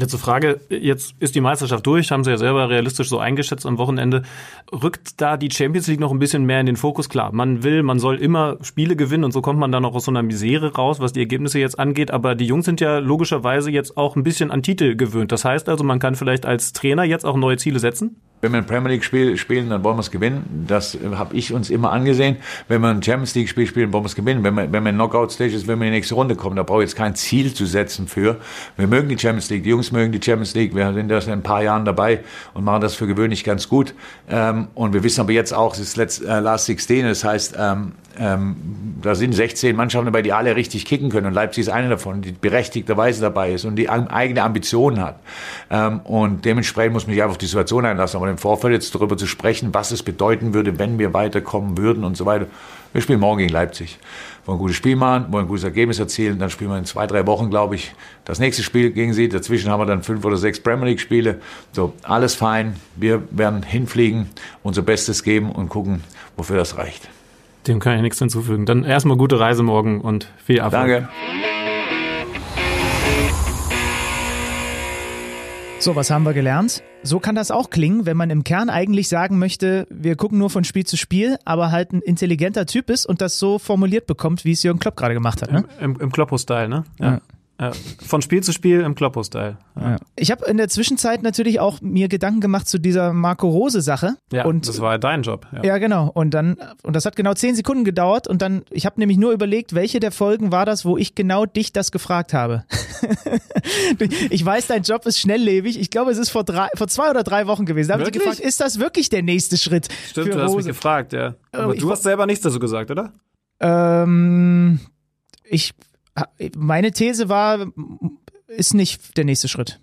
Letzte Frage. Jetzt ist die Meisterschaft durch, haben Sie ja selber realistisch so eingeschätzt am Wochenende. Rückt da die Champions League noch ein bisschen mehr in den Fokus? Klar, man will, man soll immer Spiele gewinnen und so kommt man dann auch aus so einer Misere raus, was die Ergebnisse jetzt angeht. Aber die Jungs sind ja logischerweise jetzt auch ein bisschen an Titel gewöhnt. Das heißt also, man kann vielleicht als Trainer jetzt auch neue Ziele setzen? Wenn wir ein Premier League Spiel spielen, dann wollen wir es gewinnen. Das habe ich uns immer angesehen. Wenn wir ein Champions League Spiel spielen, wollen wir es gewinnen. Wenn wir, wenn wir Knockout Stage ist, wenn wir in die nächste Runde kommen, da brauche ich jetzt kein Ziel zu setzen für. Wir mögen die Champions League. Die Jungs mögen die Champions League. Wir sind da in ein paar Jahren dabei und machen das für gewöhnlich ganz gut. Ähm, und wir wissen aber jetzt auch, es ist äh, Last 16. Das heißt, ähm, da sind 16 Mannschaften dabei, die alle richtig kicken können. Und Leipzig ist eine davon, die berechtigterweise dabei ist und die eigene Ambitionen hat. Ähm, und dementsprechend muss man sich einfach auf die Situation einlassen. Aber im Vorfeld jetzt darüber zu sprechen, was es bedeuten würde, wenn wir weiterkommen würden und so weiter. Wir spielen morgen gegen Leipzig. Wollen ein gutes Spiel machen, wollen ein gutes Ergebnis erzielen. Dann spielen wir in zwei, drei Wochen, glaube ich, das nächste Spiel gegen sie. Dazwischen haben wir dann fünf oder sechs Premier League Spiele. So, alles fein. Wir werden hinfliegen, unser Bestes geben und gucken, wofür das reicht. Dem kann ich nichts hinzufügen. Dann erstmal gute Reise morgen und viel Erfolg. Danke. So, was haben wir gelernt? So kann das auch klingen, wenn man im Kern eigentlich sagen möchte, wir gucken nur von Spiel zu Spiel, aber halt ein intelligenter Typ ist und das so formuliert bekommt, wie es Jürgen Klopp gerade gemacht hat. Ne? Im, im, im Kloppo-Style, ne? ja. ja. Ja, von Spiel zu Spiel im Kloppo-Style. Ja. Ich habe in der Zwischenzeit natürlich auch mir Gedanken gemacht zu dieser Marco Rose-Sache. Ja, und das war ja dein Job. Ja. ja. genau. Und dann, und das hat genau zehn Sekunden gedauert und dann, ich habe nämlich nur überlegt, welche der Folgen war das, wo ich genau dich das gefragt habe. <laughs> ich weiß, dein Job ist schnelllebig. Ich glaube, es ist vor, drei, vor zwei oder drei Wochen gewesen. Da habe ich gefragt, ist das wirklich der nächste Schritt? Stimmt, du hast mich gefragt, ja. Aber ähm, du hast selber nichts dazu gesagt, oder? Ähm, ich meine These war, ist nicht der nächste Schritt.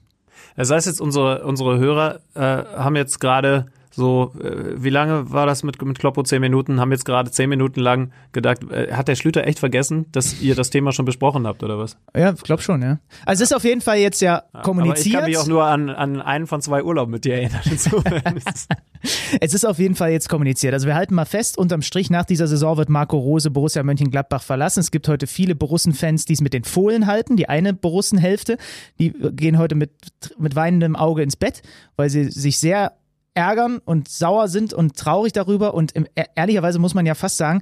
Das heißt jetzt, unsere, unsere Hörer äh, haben jetzt gerade so, äh, wie lange war das mit, mit Kloppo? Zehn Minuten, haben jetzt gerade zehn Minuten lang gedacht, äh, hat der Schlüter echt vergessen, dass ihr das Thema schon besprochen habt, oder was? Ja, ich glaube schon, ja. Also es ist auf jeden Fall jetzt ja kommuniziert. Aber ich kann mich auch nur an, an einen von zwei Urlauben mit dir erinnern. <laughs> es ist auf jeden Fall jetzt kommuniziert. Also wir halten mal fest, unterm Strich nach dieser Saison wird Marco Rose Borussia Mönchengladbach verlassen. Es gibt heute viele Borussen-Fans, die es mit den Fohlen halten. Die eine Borussen-Hälfte, die gehen heute mit, mit weinendem Auge ins Bett, weil sie sich sehr ärgern und sauer sind und traurig darüber. Und ehrlicherweise muss man ja fast sagen,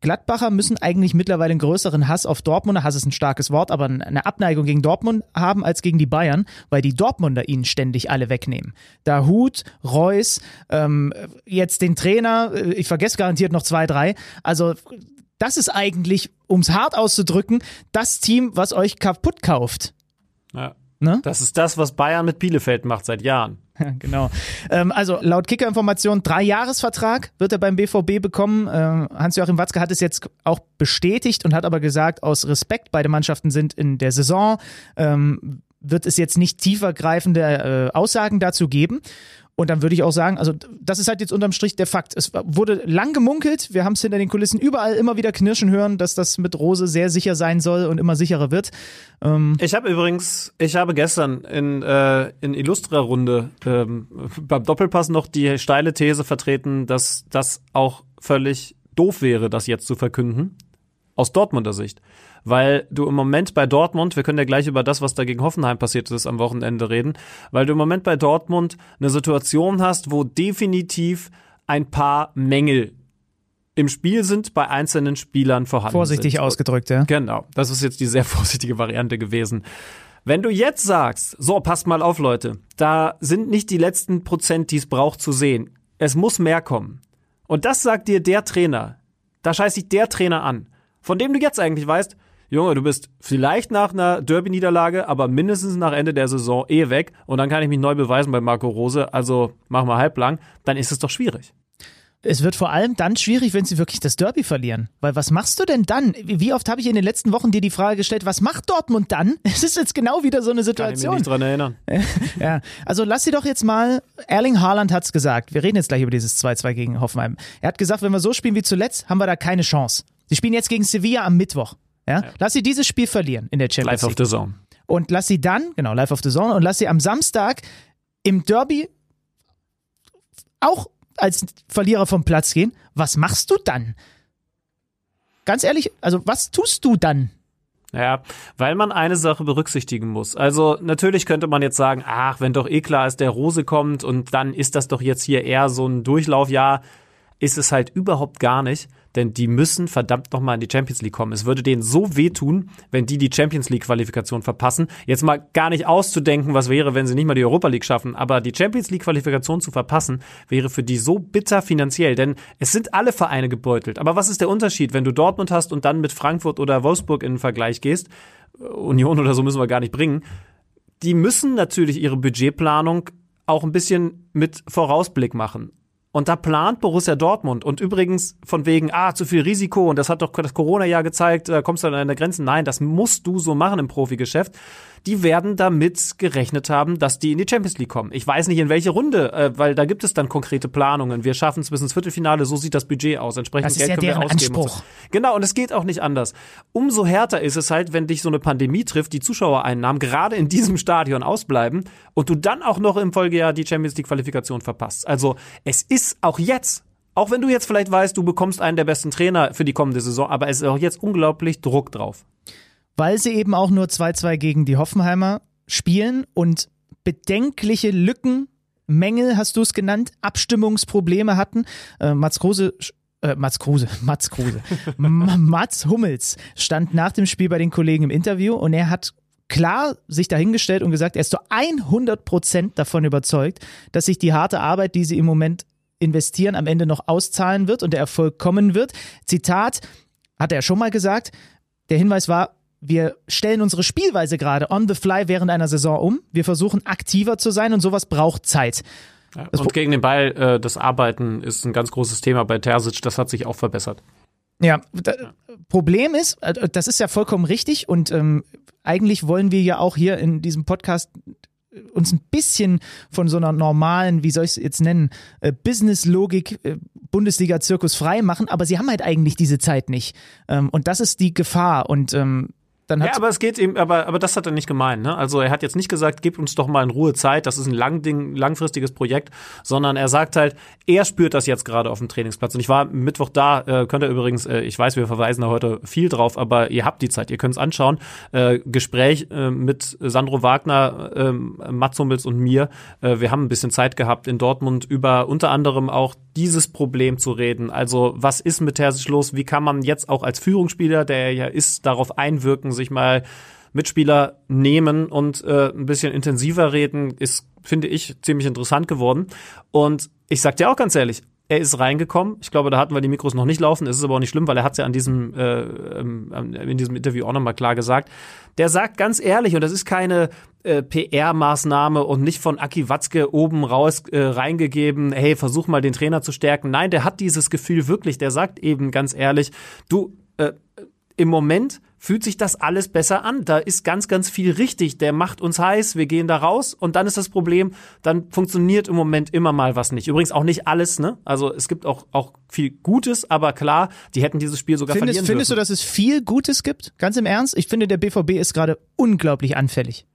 Gladbacher müssen eigentlich mittlerweile einen größeren Hass auf Dortmund, Hass ist ein starkes Wort, aber eine Abneigung gegen Dortmund haben als gegen die Bayern, weil die Dortmunder ihnen ständig alle wegnehmen. Da Hut, Reus, ähm, jetzt den Trainer, äh, ich vergesse garantiert noch zwei, drei. Also das ist eigentlich, um es hart auszudrücken, das Team, was euch kaputt kauft. Ja. Ne? Das ist das, was Bayern mit Bielefeld macht seit Jahren. <laughs> genau. Ähm, also laut Kicker-Information, drei Jahresvertrag wird er beim BVB bekommen. Ähm, Hans-Joachim Watzke hat es jetzt auch bestätigt und hat aber gesagt, aus Respekt, beide Mannschaften sind in der Saison, ähm, wird es jetzt nicht tiefergreifende äh, Aussagen dazu geben. Und dann würde ich auch sagen, also das ist halt jetzt unterm Strich der Fakt. Es wurde lang gemunkelt, wir haben es hinter den Kulissen überall immer wieder knirschen hören, dass das mit Rose sehr sicher sein soll und immer sicherer wird. Ähm ich habe übrigens, ich habe gestern in, äh, in Illustra-Runde ähm, beim Doppelpass noch die steile These vertreten, dass das auch völlig doof wäre, das jetzt zu verkünden. Aus Dortmunder Sicht weil du im Moment bei Dortmund, wir können ja gleich über das, was da gegen Hoffenheim passiert ist, am Wochenende reden, weil du im Moment bei Dortmund eine Situation hast, wo definitiv ein paar Mängel im Spiel sind, bei einzelnen Spielern vorhanden Vorsichtig sind. ausgedrückt, ja. Genau, das ist jetzt die sehr <laughs> vorsichtige Variante gewesen. Wenn du jetzt sagst, so, passt mal auf, Leute, da sind nicht die letzten Prozent, die es braucht zu sehen. Es muss mehr kommen. Und das sagt dir der Trainer. Da scheißt sich der Trainer an, von dem du jetzt eigentlich weißt, Junge, du bist vielleicht nach einer Derby-Niederlage, aber mindestens nach Ende der Saison eh weg und dann kann ich mich neu beweisen bei Marco Rose, also mach mal halblang, dann ist es doch schwierig. Es wird vor allem dann schwierig, wenn sie wirklich das Derby verlieren. Weil was machst du denn dann? Wie oft habe ich in den letzten Wochen dir die Frage gestellt, was macht Dortmund dann? <laughs> Es ist jetzt genau wieder so eine Situation. Kann ich mich nicht dran erinnern. <laughs> ja, also lass sie doch jetzt mal, Erling Haaland hat es gesagt, wir reden jetzt gleich über dieses 2-2 gegen Hoffenheim. Er hat gesagt, wenn wir so spielen wie zuletzt, haben wir da keine Chance. Sie spielen jetzt gegen Sevilla am Mittwoch. Ja? ja? Lass sie dieses Spiel verlieren in der Champions League. Live of the Zone. Und lass sie dann, genau, Live of the Zone, und lass sie am Samstag im Derby auch als Verlierer vom Platz gehen. Was machst du dann? Ganz ehrlich, also was tust du dann? Ja, weil man eine Sache berücksichtigen muss. Also natürlich könnte man jetzt sagen, ach, wenn doch eh klar ist, der Rose kommt und dann ist das doch jetzt hier eher so ein Durchlaufjahr, ist es halt überhaupt gar nicht denn die müssen verdammt nochmal in die Champions League kommen. Es würde denen so wehtun, wenn die die Champions League Qualifikation verpassen. Jetzt mal gar nicht auszudenken, was wäre, wenn sie nicht mal die Europa League schaffen, aber die Champions League Qualifikation zu verpassen, wäre für die so bitter finanziell, denn es sind alle Vereine gebeutelt. Aber was ist der Unterschied, wenn du Dortmund hast und dann mit Frankfurt oder Wolfsburg in den Vergleich gehst? Union oder so müssen wir gar nicht bringen. Die müssen natürlich ihre Budgetplanung auch ein bisschen mit Vorausblick machen. Und da plant Borussia Dortmund. Und übrigens von wegen, ah, zu viel Risiko und das hat doch das Corona-Jahr gezeigt, da kommst du an deine Grenzen. Nein, das musst du so machen im Profigeschäft die werden damit gerechnet haben, dass die in die Champions League kommen. Ich weiß nicht in welche Runde, äh, weil da gibt es dann konkrete Planungen. Wir schaffen es bis ins Viertelfinale, so sieht das Budget aus. Entsprechend das ist Geld ja können wir ausgeben. Anspruch. So. Genau, und es geht auch nicht anders. Umso härter ist es halt, wenn dich so eine Pandemie trifft, die Zuschauereinnahmen gerade in diesem Stadion ausbleiben und du dann auch noch im Folgejahr die Champions League Qualifikation verpasst. Also es ist auch jetzt auch wenn du jetzt vielleicht weißt, du bekommst einen der besten Trainer für die kommende Saison, aber es ist auch jetzt unglaublich Druck drauf weil sie eben auch nur 2-2 gegen die Hoffenheimer spielen und bedenkliche Lücken, Mängel hast du es genannt, Abstimmungsprobleme hatten. Äh, Mats Kruse äh, Mats Kruse, <laughs> Mats Kruse, Mats Hummels stand nach dem Spiel bei den Kollegen im Interview und er hat klar sich dahingestellt und gesagt, er ist zu 100 Prozent davon überzeugt, dass sich die harte Arbeit, die sie im Moment investieren, am Ende noch auszahlen wird und der Erfolg kommen wird. Zitat, hat er schon mal gesagt. Der Hinweis war, wir stellen unsere Spielweise gerade on the fly während einer Saison um. Wir versuchen aktiver zu sein und sowas braucht Zeit. Ja, und gegen den Ball, äh, das Arbeiten ist ein ganz großes Thema bei Terzic. Das hat sich auch verbessert. Ja, da, Problem ist, äh, das ist ja vollkommen richtig und ähm, eigentlich wollen wir ja auch hier in diesem Podcast uns ein bisschen von so einer normalen, wie soll ich es jetzt nennen, äh, Business-Logik äh, Bundesliga-Zirkus frei machen, aber sie haben halt eigentlich diese Zeit nicht. Ähm, und das ist die Gefahr. Und ähm, Dann hat ja, aber es geht ihm, aber, aber das hat er nicht gemeint. Ne? Also er hat jetzt nicht gesagt, gib uns doch mal in Ruhe Zeit, das ist ein lang Ding, langfristiges Projekt, sondern er sagt halt, er spürt das jetzt gerade auf dem Trainingsplatz. Und ich war Mittwoch da, äh, könnt ihr übrigens, äh, ich weiß, wir verweisen da heute viel drauf, aber ihr habt die Zeit, ihr könnt es anschauen. Äh, Gespräch äh, mit Sandro Wagner, äh, Mats Hummels und mir. Äh, wir haben ein bisschen Zeit gehabt in Dortmund über unter anderem auch dieses Problem zu reden. Also was ist mit Terzic los? Wie kann man jetzt auch als Führungsspieler, der er ja ist, darauf einwirken, sich mal Mitspieler nehmen und äh, ein bisschen intensiver reden, ist, finde ich, ziemlich interessant geworden. Und ich sag dir auch ganz ehrlich, er ist reingekommen. Ich glaube, da hatten wir die Mikros noch nicht laufen. Es ist aber auch nicht schlimm, weil er hat es ja an diesem, äh, ähm, in diesem Interview auch nochmal klar gesagt. Der sagt ganz ehrlich, und das ist keine äh, PR-Maßnahme und nicht von Aki Watzke oben raus äh, reingegeben, hey, versuch mal den Trainer zu stärken. Nein, der hat dieses Gefühl wirklich. Der sagt eben ganz ehrlich, du, äh, im Moment fühlt sich das alles besser an. Da ist ganz, ganz viel richtig. Der macht uns heiß, wir gehen da raus und dann ist das Problem, dann funktioniert im Moment immer mal was nicht. Übrigens auch nicht alles, ne? Also es gibt auch, auch viel Gutes, aber klar, die hätten dieses Spiel sogar findest, verlieren Findest dürfen. du, dass es viel Gutes gibt? Ganz im Ernst? Ich finde, der BVB ist gerade unglaublich anfällig.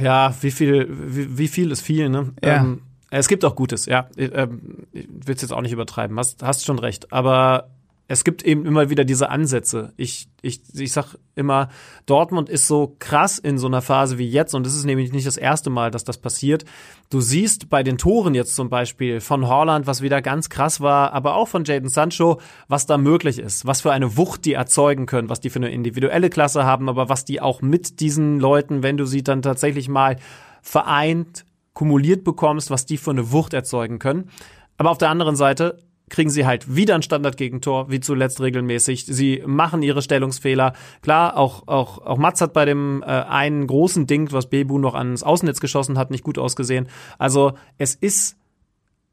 Ja, wie viel, wie, wie viel ist viel, ne? Ja. Ähm, es gibt auch Gutes, ja. Ich, ähm, ich will es jetzt auch nicht übertreiben, hast, hast schon recht. Aber es gibt eben immer wieder diese Ansätze. Ich, ich, ich sag immer, Dortmund ist so krass in so einer Phase wie jetzt, und es ist nämlich nicht das erste Mal, dass das passiert. Du siehst bei den Toren jetzt zum Beispiel von Holland, was wieder ganz krass war, aber auch von Jaden Sancho, was da möglich ist, was für eine Wucht die erzeugen können, was die für eine individuelle Klasse haben, aber was die auch mit diesen Leuten, wenn du sie dann tatsächlich mal vereint, kumuliert bekommst, was die für eine Wucht erzeugen können. Aber auf der anderen Seite kriegen sie halt wieder ein Standardgegentor, wie zuletzt regelmäßig. Sie machen ihre Stellungsfehler. Klar, auch, auch, auch Mats hat bei dem äh, einen großen Ding, was Bebu noch ans Außennetz geschossen hat, nicht gut ausgesehen. Also es ist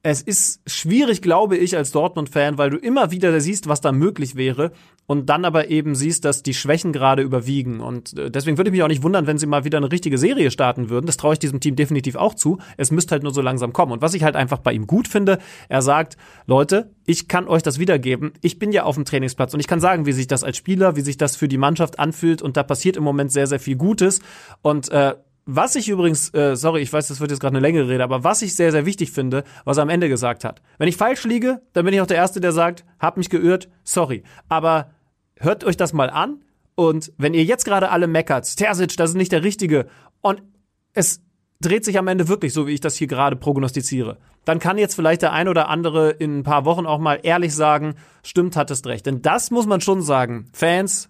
es ist schwierig, glaube ich, als Dortmund-Fan, weil du immer wieder siehst, was da möglich wäre und dann aber eben siehst, dass die Schwächen gerade überwiegen. Und äh, deswegen würde ich mich auch nicht wundern, wenn sie mal wieder eine richtige Serie starten würden. Das traue ich diesem Team definitiv auch zu. Es müsste halt nur so langsam kommen. Und was ich halt einfach bei ihm gut finde, er sagt, Leute, ich kann euch das wiedergeben. Ich bin ja auf dem Trainingsplatz und ich kann sagen, wie sich das als Spieler, wie sich das für die Mannschaft anfühlt. Und da passiert im Moment sehr, sehr viel Gutes. Und äh, was ich übrigens, äh, sorry, ich weiß, das wird jetzt gerade eine längere Rede, aber was ich sehr, sehr wichtig finde, was er am Ende gesagt hat. Wenn ich falsch liege, dann bin ich auch der Erste, der sagt, hab mich geirrt, sorry. Aber hört euch das mal an und wenn ihr jetzt gerade alle meckert, Terzic, das ist nicht der Richtige und es dreht sich am Ende wirklich so, wie ich das hier gerade prognostiziere, dann kann jetzt vielleicht der ein oder andere in ein paar Wochen auch mal ehrlich sagen, stimmt, hattest recht. Denn das muss man schon sagen. Fans,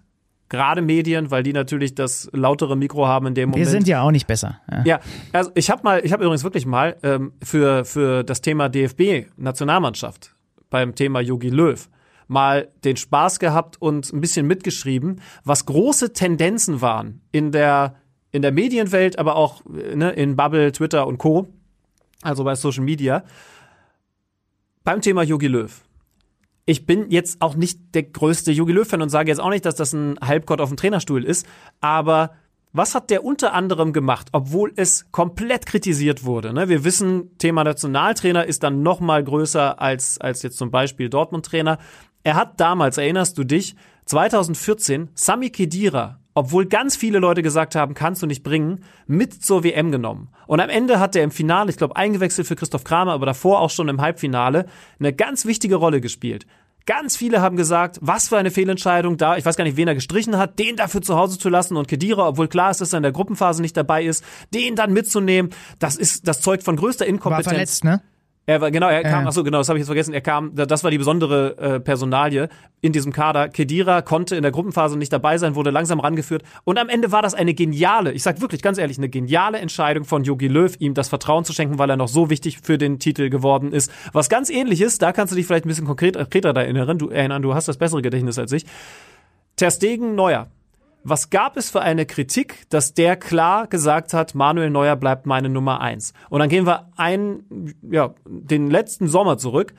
gerade Medien, weil die natürlich das lautere Mikro haben in dem Wir Moment. sind ja auch nicht besser. Ja. Ja, also ich habe mal, ich habe übrigens wirklich mal ähm, für für das Thema DFB Nationalmannschaft beim Thema Yogi Löw mal den Spaß gehabt und ein bisschen mitgeschrieben, was große Tendenzen waren in der in der Medienwelt, aber auch äh, ne, in Bubble, Twitter und Co. Also bei Social Media beim Thema Yogi Löw ich bin jetzt auch nicht der größte Jogi Löw-Fan und sage jetzt auch nicht, dass das ein Halbgott auf dem Trainerstuhl ist, aber was hat der unter anderem gemacht, obwohl es komplett kritisiert wurde? Ne? Wir wissen, Thema Nationaltrainer ist dann noch mal größer als, als jetzt zum Beispiel Dortmund-Trainer. Er hat damals, erinnerst du dich, 2014 Sami Khedira, obwohl ganz viele Leute gesagt haben, kannst du nicht bringen, mit zur WM genommen. Und am Ende hat er im Finale, ich glaube, eingewechselt für Christoph Kramer, aber davor auch schon im Halbfinale, eine ganz wichtige Rolle gespielt. Ganz viele haben gesagt, was für eine Fehlentscheidung da, ich weiß gar nicht, wen er gestrichen hat, den dafür zu Hause zu lassen und Kedira, obwohl klar ist, dass er in der Gruppenphase nicht dabei ist, den dann mitzunehmen, das ist, das zeugt von größter War Inkompetenz. verletzt, ne? Er war, genau, er kam, ach so, genau, das habe ich jetzt vergessen. Er kam, das war die besondere äh, Personalie in diesem Kader. Kedira konnte in der Gruppenphase nicht dabei sein, wurde langsam rangeführt. Und am Ende war das eine geniale, ich sag wirklich ganz ehrlich, eine geniale Entscheidung von Jogi Löw, ihm das Vertrauen zu schenken, weil er noch so wichtig für den Titel geworden ist. Was ganz ähnlich ist, da kannst du dich vielleicht ein bisschen konkret, konkreter da erinnern. Du, erinnern, du hast das bessere Gedächtnis als ich. Ter Stegen Neuer. Was gab es für eine Kritik, dass der klar gesagt hat, Manuel Neuer bleibt meine Nummer eins? Und dann gehen wir ein, ja, den letzten Sommer zurück.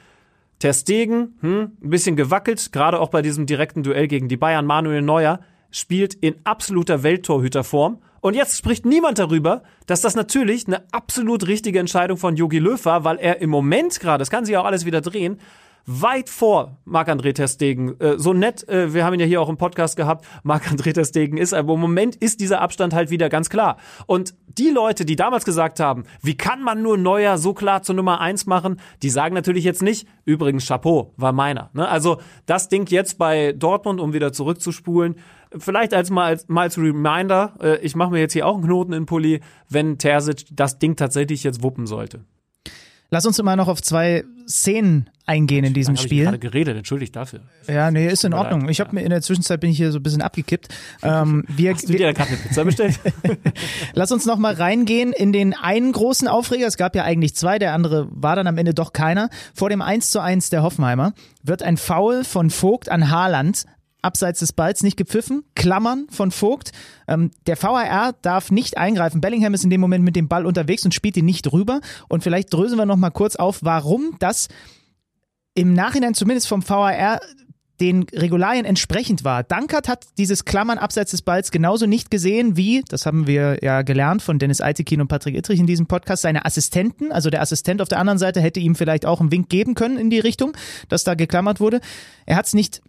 Ter Stegen, hm, ein bisschen gewackelt, gerade auch bei diesem direkten Duell gegen die Bayern. Manuel Neuer spielt in absoluter Welttorhüterform. Und jetzt spricht niemand darüber, dass das natürlich eine absolut richtige Entscheidung von Jogi Löw war, weil er im Moment gerade, das kann sich auch alles wieder drehen, weit vor Marc-André Testegen. Äh, so nett, äh, wir haben ihn ja hier auch im Podcast gehabt, Marc-André Testegen ist, aber im Moment ist dieser Abstand halt wieder ganz klar. Und die Leute, die damals gesagt haben, wie kann man nur Neuer so klar zur Nummer eins machen, die sagen natürlich jetzt nicht, übrigens Chapeau, war meiner. Ne? Also das Ding jetzt bei Dortmund, um wieder zurückzuspulen, vielleicht als mal als, mal als Reminder, äh, ich mache mir jetzt hier auch einen Knoten in Pulli, wenn Terzic das Ding tatsächlich jetzt wuppen sollte. Lass uns immer noch auf zwei Szenen eingehen in diesem Spiel. Ich gerade geredet, entschuldigt dafür. Ja, nee, ist in Ordnung. Ich habe mir in der Zwischenzeit bin ich hier so ein bisschen abgekippt. Ähm, wir, Hast du dir gerade eine Pizza bestellt? <laughs> Lass uns noch mal reingehen in den einen großen Aufreger. Es gab ja eigentlich zwei, der andere war dann am Ende doch keiner. Vor dem 1 zu 1 der Hoffenheimer wird ein Foul von Vogt an Haaland abseits des Balls nicht gepfiffen. Klammern von Vogt. Ähm, der VAR darf nicht eingreifen. Bellingham ist in dem Moment mit dem Ball unterwegs und spielt ihn nicht rüber. Und vielleicht drösen wir noch mal kurz auf, warum das im Nachhinein zumindest vom VAR den Regularien entsprechend war. Dankert hat dieses Klammern abseits des Balls genauso nicht gesehen wie, das haben wir ja gelernt von Dennis Eitekin und Patrick Ittrich in diesem Podcast, seine Assistenten. Also der Assistent auf der anderen Seite hätte ihm vielleicht auch einen Wink geben können in die Richtung, dass da geklammert wurde. Er hat es nicht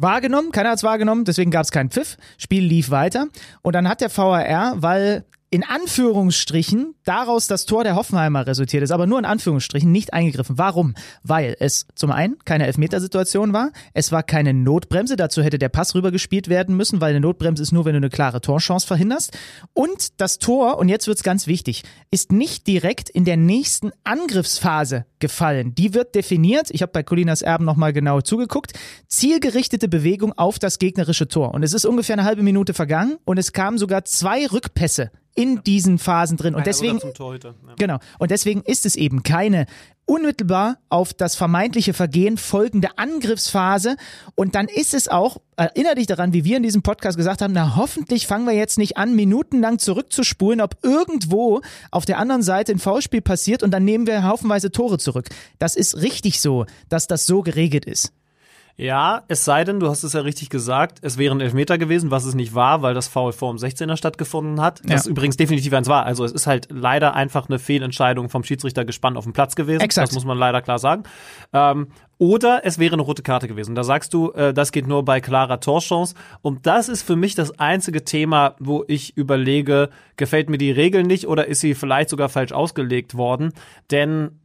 wahrgenommen, keiner hat es wahrgenommen, deswegen gab es keinen Pfiff. Spiel lief weiter und dann hat der VAR, weil in Anführungsstrichen daraus das Tor der Hoffenheimer resultiert ist, aber nur in Anführungsstrichen nicht eingegriffen. Warum? Weil es zum einen keine Elfmetersituation war, es war keine Notbremse, dazu hätte der Pass rübergespielt werden müssen, weil eine Notbremse ist nur, wenn du eine klare Torchance verhinderst. Und das Tor, und jetzt wird's ganz wichtig, ist nicht direkt in der nächsten Angriffsphase gefallen. Die wird definiert, ich habe bei Colinas Erben nochmal genau zugeguckt, zielgerichtete Bewegung auf das gegnerische Tor. Und es ist ungefähr eine halbe Minute vergangen und es kamen sogar zwei Rückpässe in diesen Phasen drin. Und deswegen, ja. genau. Und deswegen ist es eben keine unmittelbar auf das vermeintliche Vergehen folgende Angriffsphase. Und dann ist es auch, erinnere dich daran, wie wir in diesem Podcast gesagt haben, na hoffentlich fangen wir jetzt nicht an, minutenlang zurückzuspulen, ob irgendwo auf der anderen Seite ein Foulspiel passiert und dann nehmen wir haufenweise Tore zurück. Das ist richtig so, dass das so geregelt ist. Ja, es sei denn, du hast es ja richtig gesagt, es wäre ein Elfmeter gewesen, was es nicht war, weil das Foul vor dem 16er stattgefunden hat. Das ja. übrigens definitiv eins war. Also es ist halt leider einfach eine Fehlentscheidung vom Schiedsrichter gespannt auf dem Platz gewesen. Exakt. Das muss man leider klar sagen. Ähm, oder es wäre eine rote Karte gewesen. Da sagst du, äh, das geht nur bei klarer Torchance. Und das ist für mich das einzige Thema, wo ich überlege, gefällt mir die Regel nicht oder ist sie vielleicht sogar falsch ausgelegt worden? Denn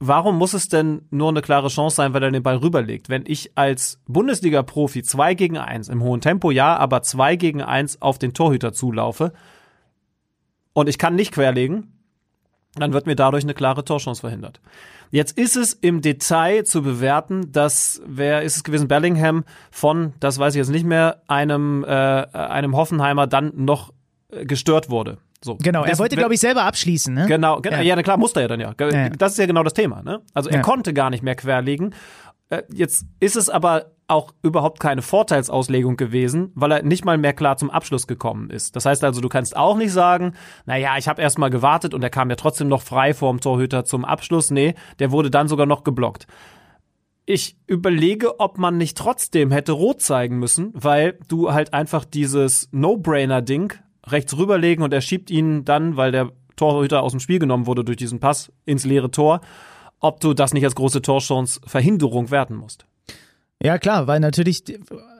warum muss es denn nur eine klare Chance sein, weil er den Ball rüberlegt? Wenn ich als Bundesliga-Profi zwei gegen eins im hohen Tempo ja, aber zwei gegen eins auf den Torhüter zulaufe und ich kann nicht querlegen, dann wird mir dadurch eine klare Torchance verhindert. Jetzt ist es im Detail zu bewerten, dass, wer ist es gewesen, Bellingham von, das weiß ich jetzt nicht mehr, einem, äh, einem Hoffenheimer dann noch äh, gestört wurde. So. Genau, er wollte, glaube ich, selber abschließen. Ne? Genau, genau ja. ja, na klar, musste er dann ja. ja. Das ist ja genau das Thema. Ne? Also er ja. konnte gar nicht mehr querlegen. Äh, jetzt ist es aber auch überhaupt keine Vorteilsauslegung gewesen, weil er nicht mal mehr klar zum Abschluss gekommen ist. Das heißt also, du kannst auch nicht sagen, naja, ich habe erst mal gewartet und er kam ja trotzdem noch frei vorm Torhüter zum Abschluss. Nee, der wurde dann sogar noch geblockt. Ich überlege, ob man nicht trotzdem hätte rot zeigen müssen, weil du halt einfach dieses No-Brainer-Ding rechts rüberlegen und er schiebt ihn dann, weil der Torhüter aus dem Spiel genommen wurde durch diesen Pass ins leere Tor, ob du das nicht als große Torchance Verhinderung werten musst. Ja, klar, weil natürlich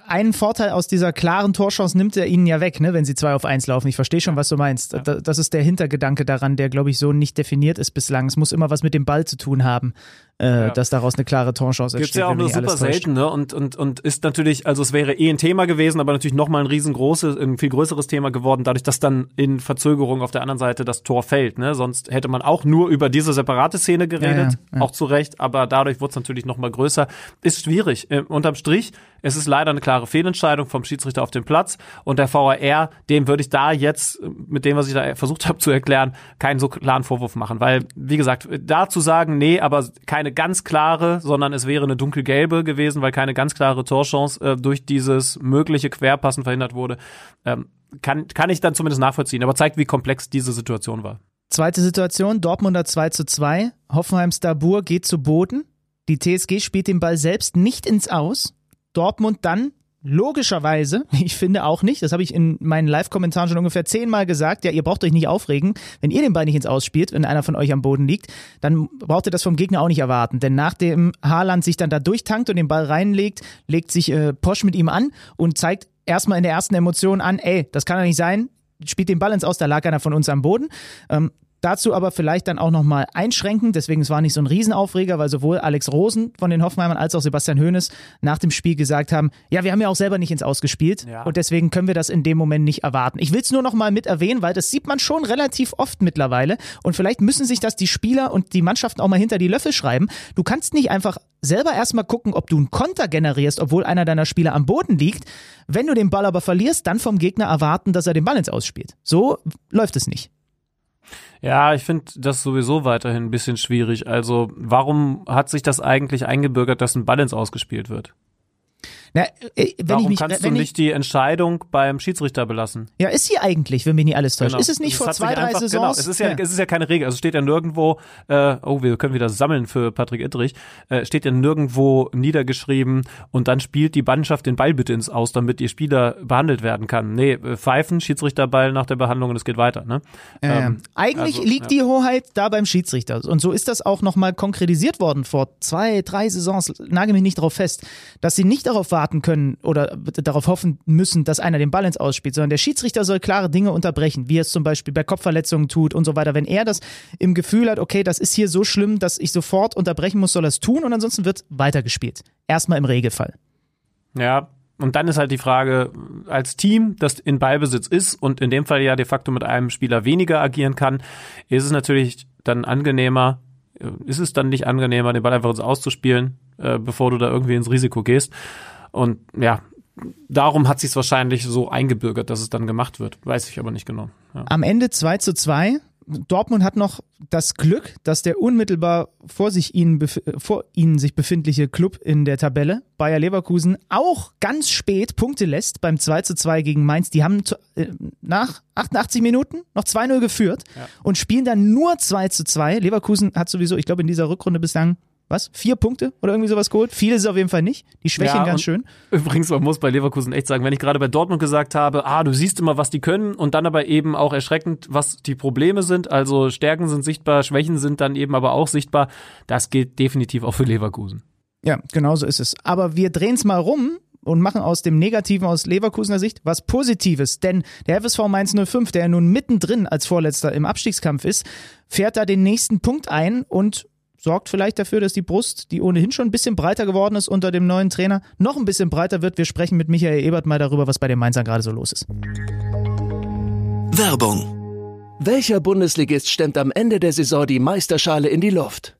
einen Vorteil aus dieser klaren Torchance nimmt er ihnen ja weg, ne, wenn sie zwei auf eins laufen. Ich verstehe schon, was du meinst. Ja. Das ist der Hintergedanke daran, der, glaube ich, so nicht definiert ist bislang. Es muss immer was mit dem Ball zu tun haben äh, ja. dass daraus eine klare Torchance entsteht. Gibt's ja auch nur super selten, ne? Und, und, und ist natürlich, also es wäre eh ein Thema gewesen, aber natürlich nochmal ein riesengroßes, ein viel größeres Thema geworden, dadurch, dass dann in Verzögerung auf der anderen Seite das Tor fällt, ne? Sonst hätte man auch nur über diese separate Szene geredet, ja, ja, auch zu Recht, aber dadurch wurde es natürlich nochmal größer. Ist schwierig. Äh, unterm Strich, es ist leider eine klare Fehlentscheidung vom Schiedsrichter auf dem Platz und der VAR, dem würde ich da jetzt, mit dem, was ich da versucht habe zu erklären, keinen so klaren Vorwurf machen, weil, wie gesagt, da zu sagen, nee, aber keine eine ganz klare, sondern es wäre eine dunkelgelbe gewesen, weil keine ganz klare Torchance äh, durch dieses mögliche Querpassen verhindert wurde. Ähm, kann, kann ich dann zumindest nachvollziehen, aber zeigt, wie komplex diese Situation war. Zweite Situation, Dortmunder 2 zu 2. Hoffenheim Stabur geht zu Boden. Die TSG spielt den Ball selbst nicht ins Aus. Dortmund dann logischerweise, <laughs> ich finde auch nicht, das habe ich in meinen Live-Kommentaren schon ungefähr zehnmal gesagt, ja, ihr braucht euch nicht aufregen, wenn ihr den Ball nicht ins Ausspielt, wenn einer von euch am Boden liegt, dann braucht ihr das vom Gegner auch nicht erwarten. Denn nachdem Haaland sich dann da durchtankt und den Ball reinlegt, legt sich äh, Posch mit ihm an und zeigt erstmal in der ersten Emotion an, ey, das kann doch nicht sein, spielt den Ball ins Aus, da lag einer von uns am Boden. Ähm, Dazu aber vielleicht dann auch nochmal einschränken. Deswegen, es war nicht so ein Riesenaufreger, weil sowohl Alex Rosen von den Hoffenheimern als auch Sebastian Hoeneß nach dem Spiel gesagt haben, ja, wir haben ja auch selber nicht ins Ausgespielt ja. und deswegen können wir das in dem Moment nicht erwarten. Ich will es nur nochmal mit erwähnen, weil das sieht man schon relativ oft mittlerweile und vielleicht müssen sich das die Spieler und die Mannschaften auch mal hinter die Löffel schreiben. Du kannst nicht einfach selber erstmal gucken, ob du einen Konter generierst, obwohl einer deiner Spieler am Boden liegt. Wenn du den Ball aber verlierst, dann vom Gegner erwarten, dass er den Ball ins Ausspielt. So läuft es nicht. Ja, ich finde das sowieso weiterhin ein bisschen schwierig. Also, warum hat sich das eigentlich eingebürgert, dass ein Balance ausgespielt wird? Na, äh, Warum mich, kannst du nicht die Entscheidung beim Schiedsrichter belassen? Ja, ist sie eigentlich, wenn mich nicht alles täuscht. Genau. Ist es nicht das vor zwei, drei einfach, Saisons? Genau, es ist ja, ja, es ist ja keine Regel. Also steht ja nirgendwo, äh, oh, wir können wieder sammeln für Patrick Ittrich, äh, steht ja nirgendwo niedergeschrieben und dann spielt die Mannschaft den Ball bitte ins Aus, damit ihr Spieler behandelt werden kann. Nee, äh, pfeifen, Schiedsrichterball nach der Behandlung und es geht weiter. Ne? Ähm, eigentlich also, liegt ja. die Hoheit da beim Schiedsrichter. Und so ist das auch nochmal konkretisiert worden vor zwei, drei Saisons. Nagel mich nicht darauf fest, dass sie nicht darauf warten können oder darauf hoffen müssen, dass einer den ins Ausspielt, sondern der Schiedsrichter soll klare Dinge unterbrechen, wie er es zum Beispiel bei Kopfverletzungen tut und so weiter. Wenn er das im Gefühl hat, okay, das ist hier so schlimm, dass ich sofort unterbrechen muss, soll er es tun und ansonsten wird weitergespielt. Erstmal im Regelfall. Ja, und dann ist halt die Frage, als Team, das in Ballbesitz ist und in dem Fall ja de facto mit einem Spieler weniger agieren kann, ist es natürlich dann angenehmer, ist es dann nicht angenehmer, den Ball einfach auszuspielen, äh, bevor du da irgendwie ins Risiko gehst. Und ja, darum hat sich es wahrscheinlich so eingebürgert, dass es dann gemacht wird. Weiß ich aber nicht genau. Ja. Am Ende 2 zu 2. Dortmund hat noch das Glück, dass der unmittelbar vor sich ihnen, vor ihnen sich befindliche Club in der Tabelle, Bayer Leverkusen, auch ganz spät Punkte lässt beim 2 zu 2 gegen Mainz. Die haben äh, nach 88 Minuten noch 2-0 geführt ja. und spielen dann nur 2 zu 2. Leverkusen hat sowieso, ich glaube, in dieser Rückrunde bislang was? Vier Punkte oder irgendwie sowas geholt? Viele ist es auf jeden Fall nicht. Die schwächen ja, ganz schön. Übrigens, man muss bei Leverkusen echt sagen, wenn ich gerade bei Dortmund gesagt habe, ah, du siehst immer, was die können und dann aber eben auch erschreckend, was die Probleme sind. Also Stärken sind sichtbar, Schwächen sind dann eben aber auch sichtbar. Das gilt definitiv auch für Leverkusen. Ja, genau so ist es. Aber wir drehen es mal rum und machen aus dem Negativen aus Leverkusener Sicht was Positives. Denn der FSV Mainz 05, der nun mittendrin als Vorletzter im Abstiegskampf ist, fährt da den nächsten Punkt ein und sorgt vielleicht dafür, dass die Brust, die ohnehin schon ein bisschen breiter geworden ist unter dem neuen Trainer, noch ein bisschen breiter wird. Wir sprechen mit Michael Ebert mal darüber, was bei den Mainzern gerade so los ist. Werbung. Welcher Bundesligist stemmt am Ende der Saison die Meisterschale in die Luft?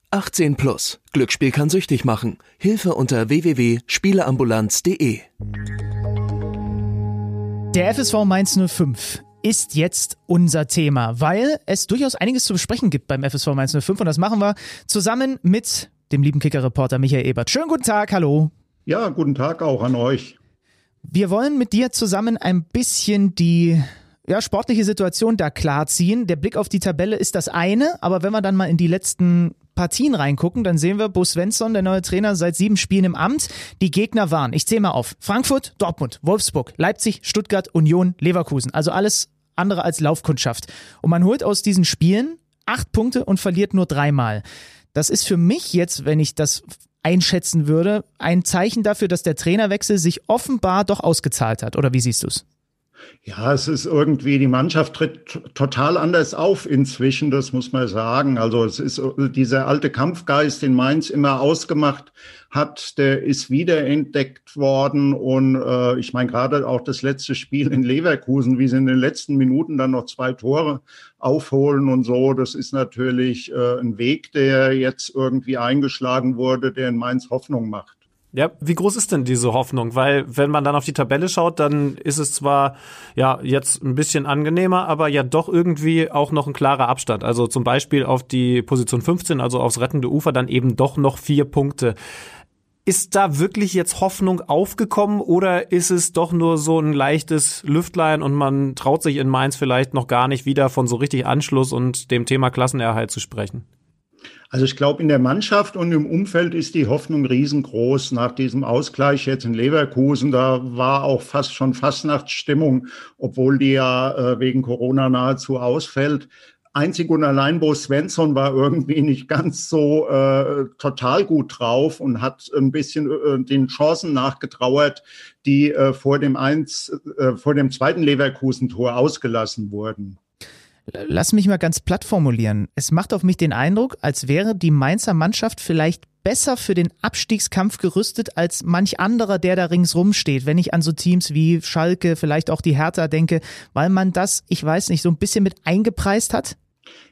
18 plus. Glücksspiel kann süchtig machen. Hilfe unter www.spieleambulanz.de. Der FSV Mainz 05 ist jetzt unser Thema, weil es durchaus einiges zu besprechen gibt beim FSV Mainz 05 und das machen wir zusammen mit dem lieben Kicker-Reporter Michael Ebert. Schönen guten Tag, hallo. Ja, guten Tag auch an euch. Wir wollen mit dir zusammen ein bisschen die ja, sportliche Situation da klarziehen. Der Blick auf die Tabelle ist das eine, aber wenn wir dann mal in die letzten Partien reingucken, dann sehen wir Bo Svensson, der neue Trainer, seit sieben Spielen im Amt. Die Gegner waren, ich zähle mal auf, Frankfurt, Dortmund, Wolfsburg, Leipzig, Stuttgart, Union, Leverkusen. Also alles andere als Laufkundschaft. Und man holt aus diesen Spielen acht Punkte und verliert nur dreimal. Das ist für mich jetzt, wenn ich das einschätzen würde, ein Zeichen dafür, dass der Trainerwechsel sich offenbar doch ausgezahlt hat. Oder wie siehst du es? Ja, es ist irgendwie, die Mannschaft tritt total anders auf inzwischen, das muss man sagen. Also es ist dieser alte Kampfgeist, den Mainz immer ausgemacht hat, der ist wiederentdeckt worden. Und äh, ich meine, gerade auch das letzte Spiel in Leverkusen, wie sie in den letzten Minuten dann noch zwei Tore aufholen und so, das ist natürlich äh, ein Weg, der jetzt irgendwie eingeschlagen wurde, der in Mainz Hoffnung macht. Ja, wie groß ist denn diese Hoffnung? Weil wenn man dann auf die Tabelle schaut, dann ist es zwar ja jetzt ein bisschen angenehmer, aber ja doch irgendwie auch noch ein klarer Abstand. Also zum Beispiel auf die Position 15, also aufs rettende Ufer, dann eben doch noch vier Punkte. Ist da wirklich jetzt Hoffnung aufgekommen oder ist es doch nur so ein leichtes Lüftlein und man traut sich in Mainz vielleicht noch gar nicht wieder von so richtig Anschluss und dem Thema Klassenerhalt zu sprechen? Also ich glaube, in der Mannschaft und im Umfeld ist die Hoffnung riesengroß nach diesem Ausgleich jetzt in Leverkusen. Da war auch fast schon Fastnachtsstimmung, obwohl die ja äh, wegen Corona nahezu ausfällt. Einzig und allein Bo Svensson war irgendwie <laughs> nicht ganz so äh, total gut drauf und hat ein bisschen äh, den Chancen nachgetrauert, die äh, vor dem eins, äh, vor dem zweiten Leverkusen-Tor ausgelassen wurden. Lass mich mal ganz platt formulieren. Es macht auf mich den Eindruck, als wäre die Mainzer Mannschaft vielleicht besser für den Abstiegskampf gerüstet als manch anderer, der da ringsrum steht. Wenn ich an so Teams wie Schalke, vielleicht auch die Hertha denke, weil man das, ich weiß nicht, so ein bisschen mit eingepreist hat?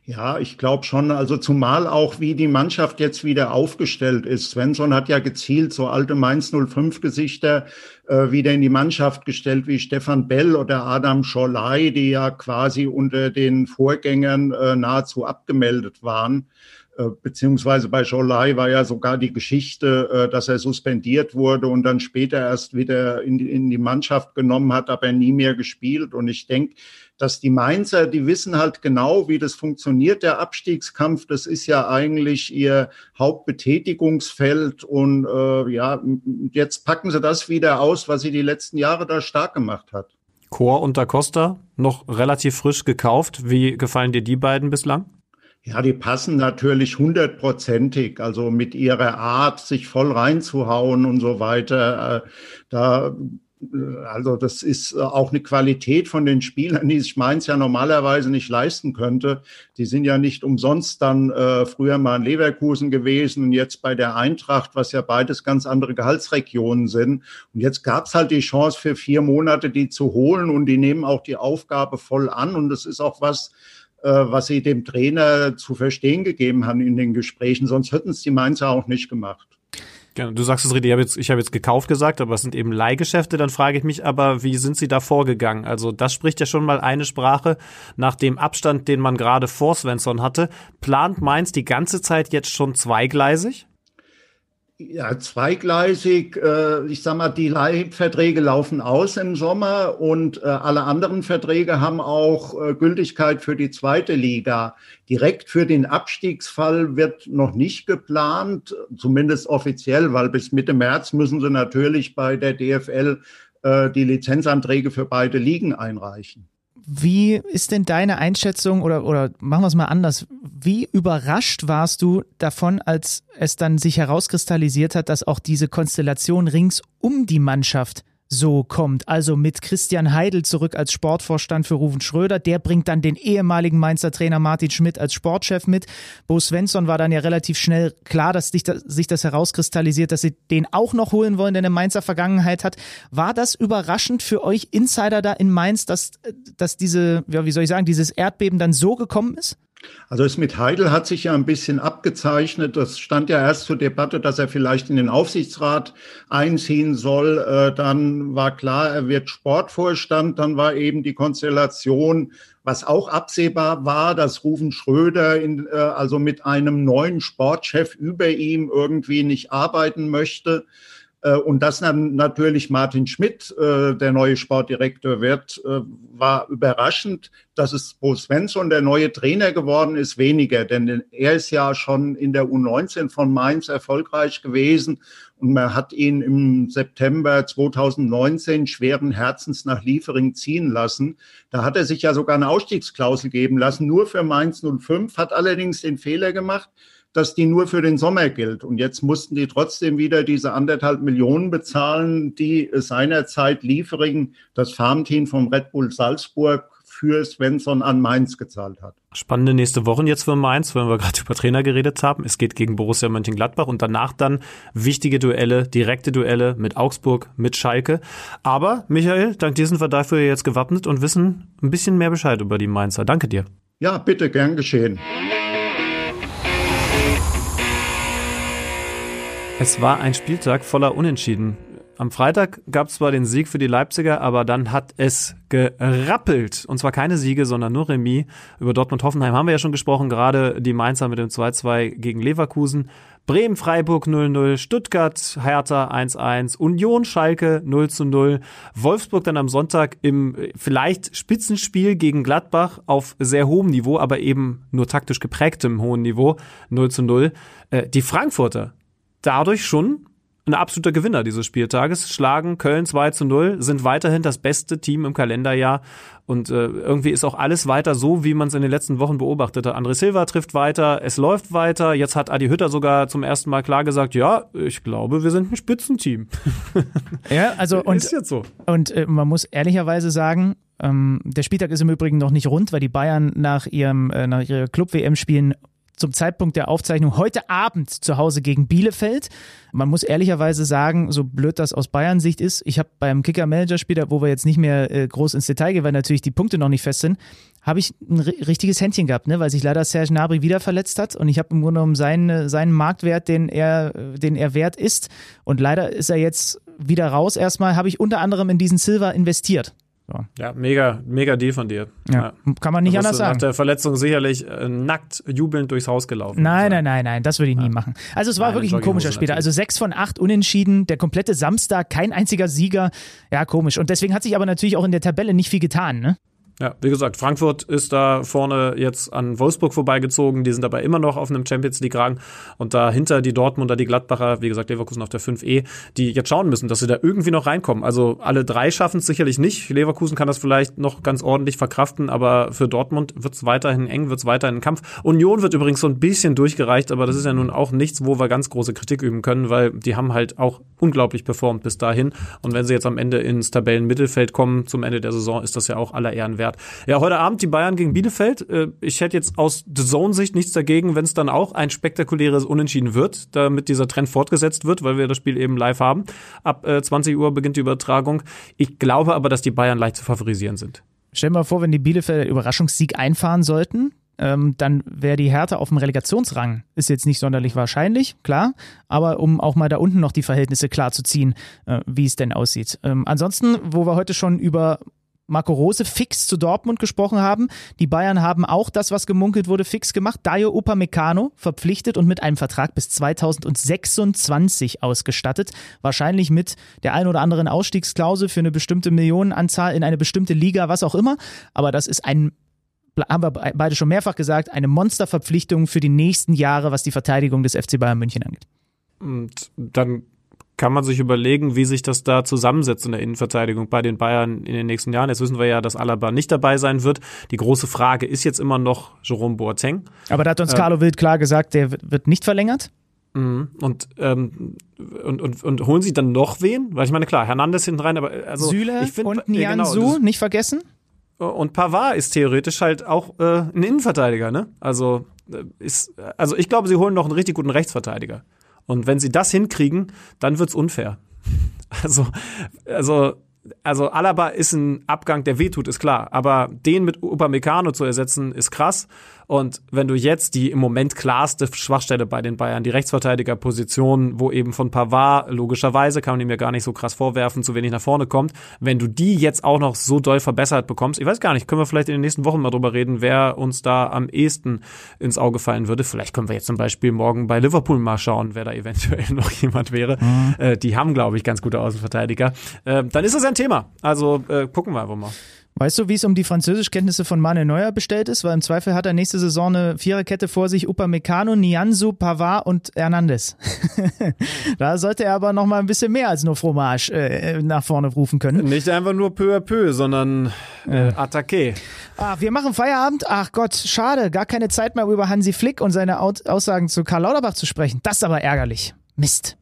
Ja, ich glaube schon. Also zumal auch, wie die Mannschaft jetzt wieder aufgestellt ist. Svensson hat ja gezielt so alte Mainz 05 Gesichter äh, wieder in die Mannschaft gestellt, wie Stefan Bell oder Adam Scholai, die ja quasi unter den Vorgängern äh, nahezu abgemeldet waren. Äh, beziehungsweise bei Scholai war ja sogar die Geschichte, äh, dass er suspendiert wurde und dann später erst wieder in die, in die Mannschaft genommen hat, aber nie mehr gespielt. Und ich denke, dass die Mainzer, die wissen halt genau, wie das funktioniert, der Abstiegskampf. Das ist ja eigentlich ihr Hauptbetätigungsfeld. Und äh, ja, jetzt packen sie das wieder aus, was sie die letzten Jahre da stark gemacht hat. Chor und Da Costa noch relativ frisch gekauft. Wie gefallen dir die beiden bislang? Ja, die passen natürlich hundertprozentig, also mit ihrer Art, sich voll reinzuhauen und so weiter. Äh, da also das ist äh, auch eine Qualität von den Spielern, die sich Mainz ja normalerweise nicht leisten könnte. Die sind ja nicht umsonst dann äh, früher mal in Leverkusen gewesen und jetzt bei der Eintracht, was ja beides ganz andere Gehaltsregionen sind. Und jetzt gab es halt die Chance für vier Monate, die zu holen und die nehmen auch die Aufgabe voll an. Und das ist auch was, äh, was sie dem Trainer zu verstehen gegeben haben in den Gesprächen. Sonst hätten es die Mainzer auch nicht gemacht. Genau, du sagst es richtig, ich habe jetzt, ich hab jetzt gekauft gesagt, aber es sind eben Leihgeschäfte. Dann frage ich mich aber, wie sind sie da vorgegangen? Also das spricht ja schon mal eine Sprache. Nach dem Abstand, den man gerade vor Svensson hatte, plant Mainz die ganze Zeit jetzt schon zweigleisig? Ja, zweigleisig. Äh, ich sag mal, die Leihverträge laufen aus im Sommer und äh, alle anderen Verträge haben auch äh, Gültigkeit für die zweite Liga. Direkt für den Abstiegsfall wird noch nicht geplant, zumindest offiziell, weil bis Mitte März müssen sie natürlich bei der DFL die Lizenzanträge für beide Ligen einreichen. Wie ist denn deine Einschätzung oder, oder machen wir es mal anders? Wie überrascht warst du davon, als es dann sich herauskristallisiert hat, dass auch diese Konstellation rings um die Mannschaft so kommt. Also mit Christian Heidel zurück als Sportvorstand für Ruven Schröder. Der bringt dann den ehemaligen Mainzer Trainer Martin Schmidt als Sportchef mit. Bo Svensson war dann ja relativ schnell klar, dass sich das herauskristallisiert, dass sie den auch noch holen wollen, der eine Mainzer Vergangenheit hat. War das überraschend für euch Insider da in Mainz, dass, dass diese, ja, wie soll ich sagen, dieses Erdbeben dann so gekommen ist? Also es mit Heidel hat sich ja ein bisschen abgezeichnet. Das stand ja erst zur Debatte, dass er vielleicht in den Aufsichtsrat einziehen soll. Äh, dann war klar, er wird Sportvorstand. Dann war eben die Konstellation, was auch absehbar war, dass Rufen Schröder in, äh, also mit einem neuen Sportchef über ihm irgendwie nicht arbeiten möchte. Äh, und dass natürlich Martin Schmidt äh, der neue Sportdirektor wird, äh, war überraschend. Dass es Bo Svensson der neue Trainer geworden ist, weniger, denn er ist ja schon in der U19 von Mainz erfolgreich gewesen und man hat ihn im September 2019 schweren Herzens nach Liefering ziehen lassen. Da hat er sich ja sogar eine Ausstiegsklausel geben lassen, nur für Mainz 05, hat allerdings den Fehler gemacht, dass die nur für den Sommer gilt. Und jetzt mussten die trotzdem wieder diese anderthalb Millionen bezahlen, die seinerzeit Liefering, das Farmteam vom Red Bull Salzburg, für Svensson an Mainz gezahlt hat. Spannende nächste Wochen jetzt für Mainz, wenn wir gerade <laughs> über Trainer geredet haben. Es geht gegen Borussia Mönchengladbach und danach dann wichtige Duelle, direkte Duelle mit Augsburg, mit Schalke. Aber Michael, dank dir sind wir dafür jetzt gewappnet und wissen ein bisschen mehr Bescheid über die Mainzer. Danke dir. Ja, bitte, gern geschehen. Es war ein Spieltag voller Unentschieden. Am Freitag gab es zwar den Sieg für die Leipziger, aber dann hat es gerappelt. Und zwar keine Siege, sondern nur Remis. Über Dortmund-Hoffenheim haben wir ja schon gesprochen, gerade die Mainzer mit dem 2-2 gegen Leverkusen. Bremen-Freiburg 0-0, Stuttgart-Hertha 1-1, Union-Schalke 0-0, Wolfsburg dann am Sonntag im vielleicht Spitzenspiel gegen Gladbach auf sehr hohem Niveau, aber eben nur taktisch geprägtem hohen Niveau 0-0. Äh, die Frankfurter dadurch schon ein absoluter Gewinner dieses Spieltages, schlagen Köln 2 zu 0, sind weiterhin das beste Team im Kalenderjahr und äh, irgendwie ist auch alles weiter so, wie man es in den letzten Wochen beobachtet hat. André Silva trifft weiter, es läuft weiter, jetzt hat Adi Hütter sogar zum ersten Mal klar gesagt, ja, ich glaube, wir sind ein Spitzenteam. <laughs> Ja, also und, ist jetzt so. und äh, man muss ehrlicherweise sagen, ähm, der Spieltag ist im Übrigen noch nicht rund, weil die Bayern nach ihrem äh, nach ihrer Club-WM spielen zum Zeitpunkt der Aufzeichnung heute Abend zu Hause gegen Bielefeld. Man muss ehrlicherweise sagen, so blöd das aus Bayern Sicht ist, ich habe beim Kicker-Manager-Spiel, wo wir jetzt nicht mehr äh, groß ins Detail gehen, weil natürlich die Punkte noch nicht fest sind, habe ich ein ri- richtiges Händchen gehabt, ne? weil sich leider Serge Gnabry wieder verletzt hat und ich habe im Grunde genommen seinen, seinen Marktwert, den er, den er wert ist und leider ist er jetzt wieder raus erstmal, habe ich unter anderem in diesen Silver investiert. So. Ja, mega, mega Deal von dir. Ja. Kann man nicht anders sagen. Nach der Verletzung sicherlich äh, nackt jubelnd durchs Haus gelaufen. Nein, nein, nein, nein, das würde ich nie machen. Also es war Nein, wirklich ein komischer Spiel. natürlich. Also sechs von acht Unentschieden, der komplette Samstag, kein einziger Sieger. Ja, komisch. Und deswegen hat sich aber natürlich auch in der Tabelle nicht viel getan, ne? Ja, wie gesagt, Frankfurt ist da vorne jetzt an Wolfsburg vorbeigezogen. Die sind dabei immer noch auf einem Champions League Rang. Und dahinter die Dortmunder, die Gladbacher, wie gesagt, Leverkusen auf der 5E, die jetzt schauen müssen, dass sie da irgendwie noch reinkommen. Also alle drei schaffen es sicherlich nicht. Leverkusen kann das vielleicht noch ganz ordentlich verkraften, aber für Dortmund wird es weiterhin eng, wird es weiterhin ein Kampf. Union wird übrigens so ein bisschen durchgereicht, aber das ist ja nun auch nichts, wo wir ganz große Kritik üben können, weil die haben halt auch unglaublich performt bis dahin. Und wenn sie jetzt am Ende ins Tabellenmittelfeld kommen, zum Ende der Saison, ist das ja auch aller Ehren wert. Ja, heute Abend die Bayern gegen Bielefeld. Äh, Ich hätte jetzt aus The Zone-Sicht nichts dagegen, wenn es dann auch ein spektakuläres Unentschieden wird, damit dieser Trend fortgesetzt wird, weil wir das Spiel eben live haben. Ab äh, 20 Uhr beginnt die Übertragung. Ich glaube aber, dass die Bayern leicht zu favorisieren sind. Stell dir mal vor, wenn die Bielefelder Überraschungssieg einfahren sollten, ähm, dann wäre die Hertha auf dem Relegationsrang. Ist jetzt nicht sonderlich wahrscheinlich, klar, aber um auch mal da unten noch die Verhältnisse klar zu ziehen, äh, wie es denn aussieht. Ähm, ansonsten, wo wir heute schon über Marco Rose fix zu Dortmund gesprochen haben. Die Bayern haben auch das, was gemunkelt wurde, fix gemacht. Dayo Upamecano verpflichtet und mit einem Vertrag bis 2026 ausgestattet. Wahrscheinlich mit der ein oder anderen Ausstiegsklausel für eine bestimmte Millionenanzahl in eine bestimmte Liga, was auch immer. Aber das ist ein haben wir beide schon mehrfach gesagt, eine Monsterverpflichtung für die nächsten Jahre, was die Verteidigung des FC Bayern München angeht. Und dann kann man sich überlegen, wie sich das da zusammensetzt in der Innenverteidigung bei den Bayern in den nächsten Jahren. Jetzt wissen wir ja, dass Alaba nicht dabei sein wird. Die große Frage ist jetzt immer noch Jerome Boateng. Aber da hat uns Carlo Wild klar gesagt, der wird nicht verlängert. Mhm. Und, ähm, und, und, und holen sie dann noch wen? Weil ich meine, klar, Hernandez hinten rein, aber also Süle ich find, und ja, genau, Nianzu, das- nicht vergessen. Und Pavard ist theoretisch halt auch äh, ein Innenverteidiger, ne? Also äh, ist, also ich glaube, sie holen noch einen richtig guten Rechtsverteidiger. Und wenn sie das hinkriegen, dann wird's unfair. <laughs> Also, also, also Alaba ist ein Abgang, der wehtut, ist klar. Aber den mit Upamecano zu ersetzen, ist krass. Und wenn du jetzt die im Moment klarste Schwachstelle bei den Bayern, die Rechtsverteidigerposition, wo eben von Pavard, logischerweise, kann man ihm ja gar nicht so krass vorwerfen, zu wenig nach vorne kommt, wenn du die jetzt auch noch so doll verbessert bekommst, ich weiß gar nicht, können wir vielleicht in den nächsten Wochen mal drüber reden, wer uns da am ehesten ins Auge fallen würde. Vielleicht können wir jetzt zum Beispiel morgen bei Liverpool mal schauen, wer da eventuell <laughs> noch jemand wäre. Äh, die haben, glaube ich, ganz gute Außenverteidiger. Äh, dann ist das ein Thema. Also äh, gucken wir einfach mal. Weißt du, wie es um die Französischkenntnisse von Manuel Neuer bestellt ist? Weil im Zweifel hat er nächste Saison eine Viererkette vor sich, Upamecano, Nianzu, Pavard und Hernandez. <laughs> da sollte er aber noch mal ein bisschen mehr als nur Fromage äh, nach vorne rufen können. Nicht einfach nur peu à peu, sondern äh, attaqué. Ah, wir machen Feierabend. Ach Gott, schade, gar keine Zeit mehr über Hansi Flick und seine Aussagen zu Karl Lauterbach zu sprechen. Das ist aber ärgerlich. Mist.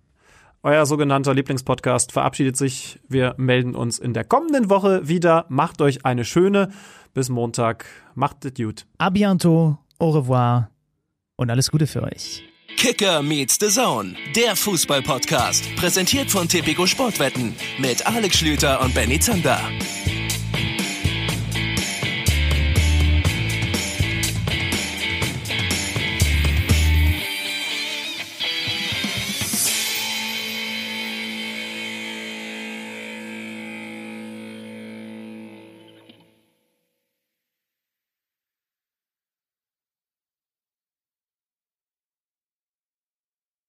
Euer sogenannter Lieblingspodcast verabschiedet sich. Wir melden uns in der kommenden Woche wieder. Macht euch eine schöne. Bis Montag. Macht es gut. A bientôt, au revoir und alles Gute für euch. Kicker meets the Zone, der Fußball-Podcast. Präsentiert von Tipico Sportwetten mit Alex Schlüter und Benny Zander.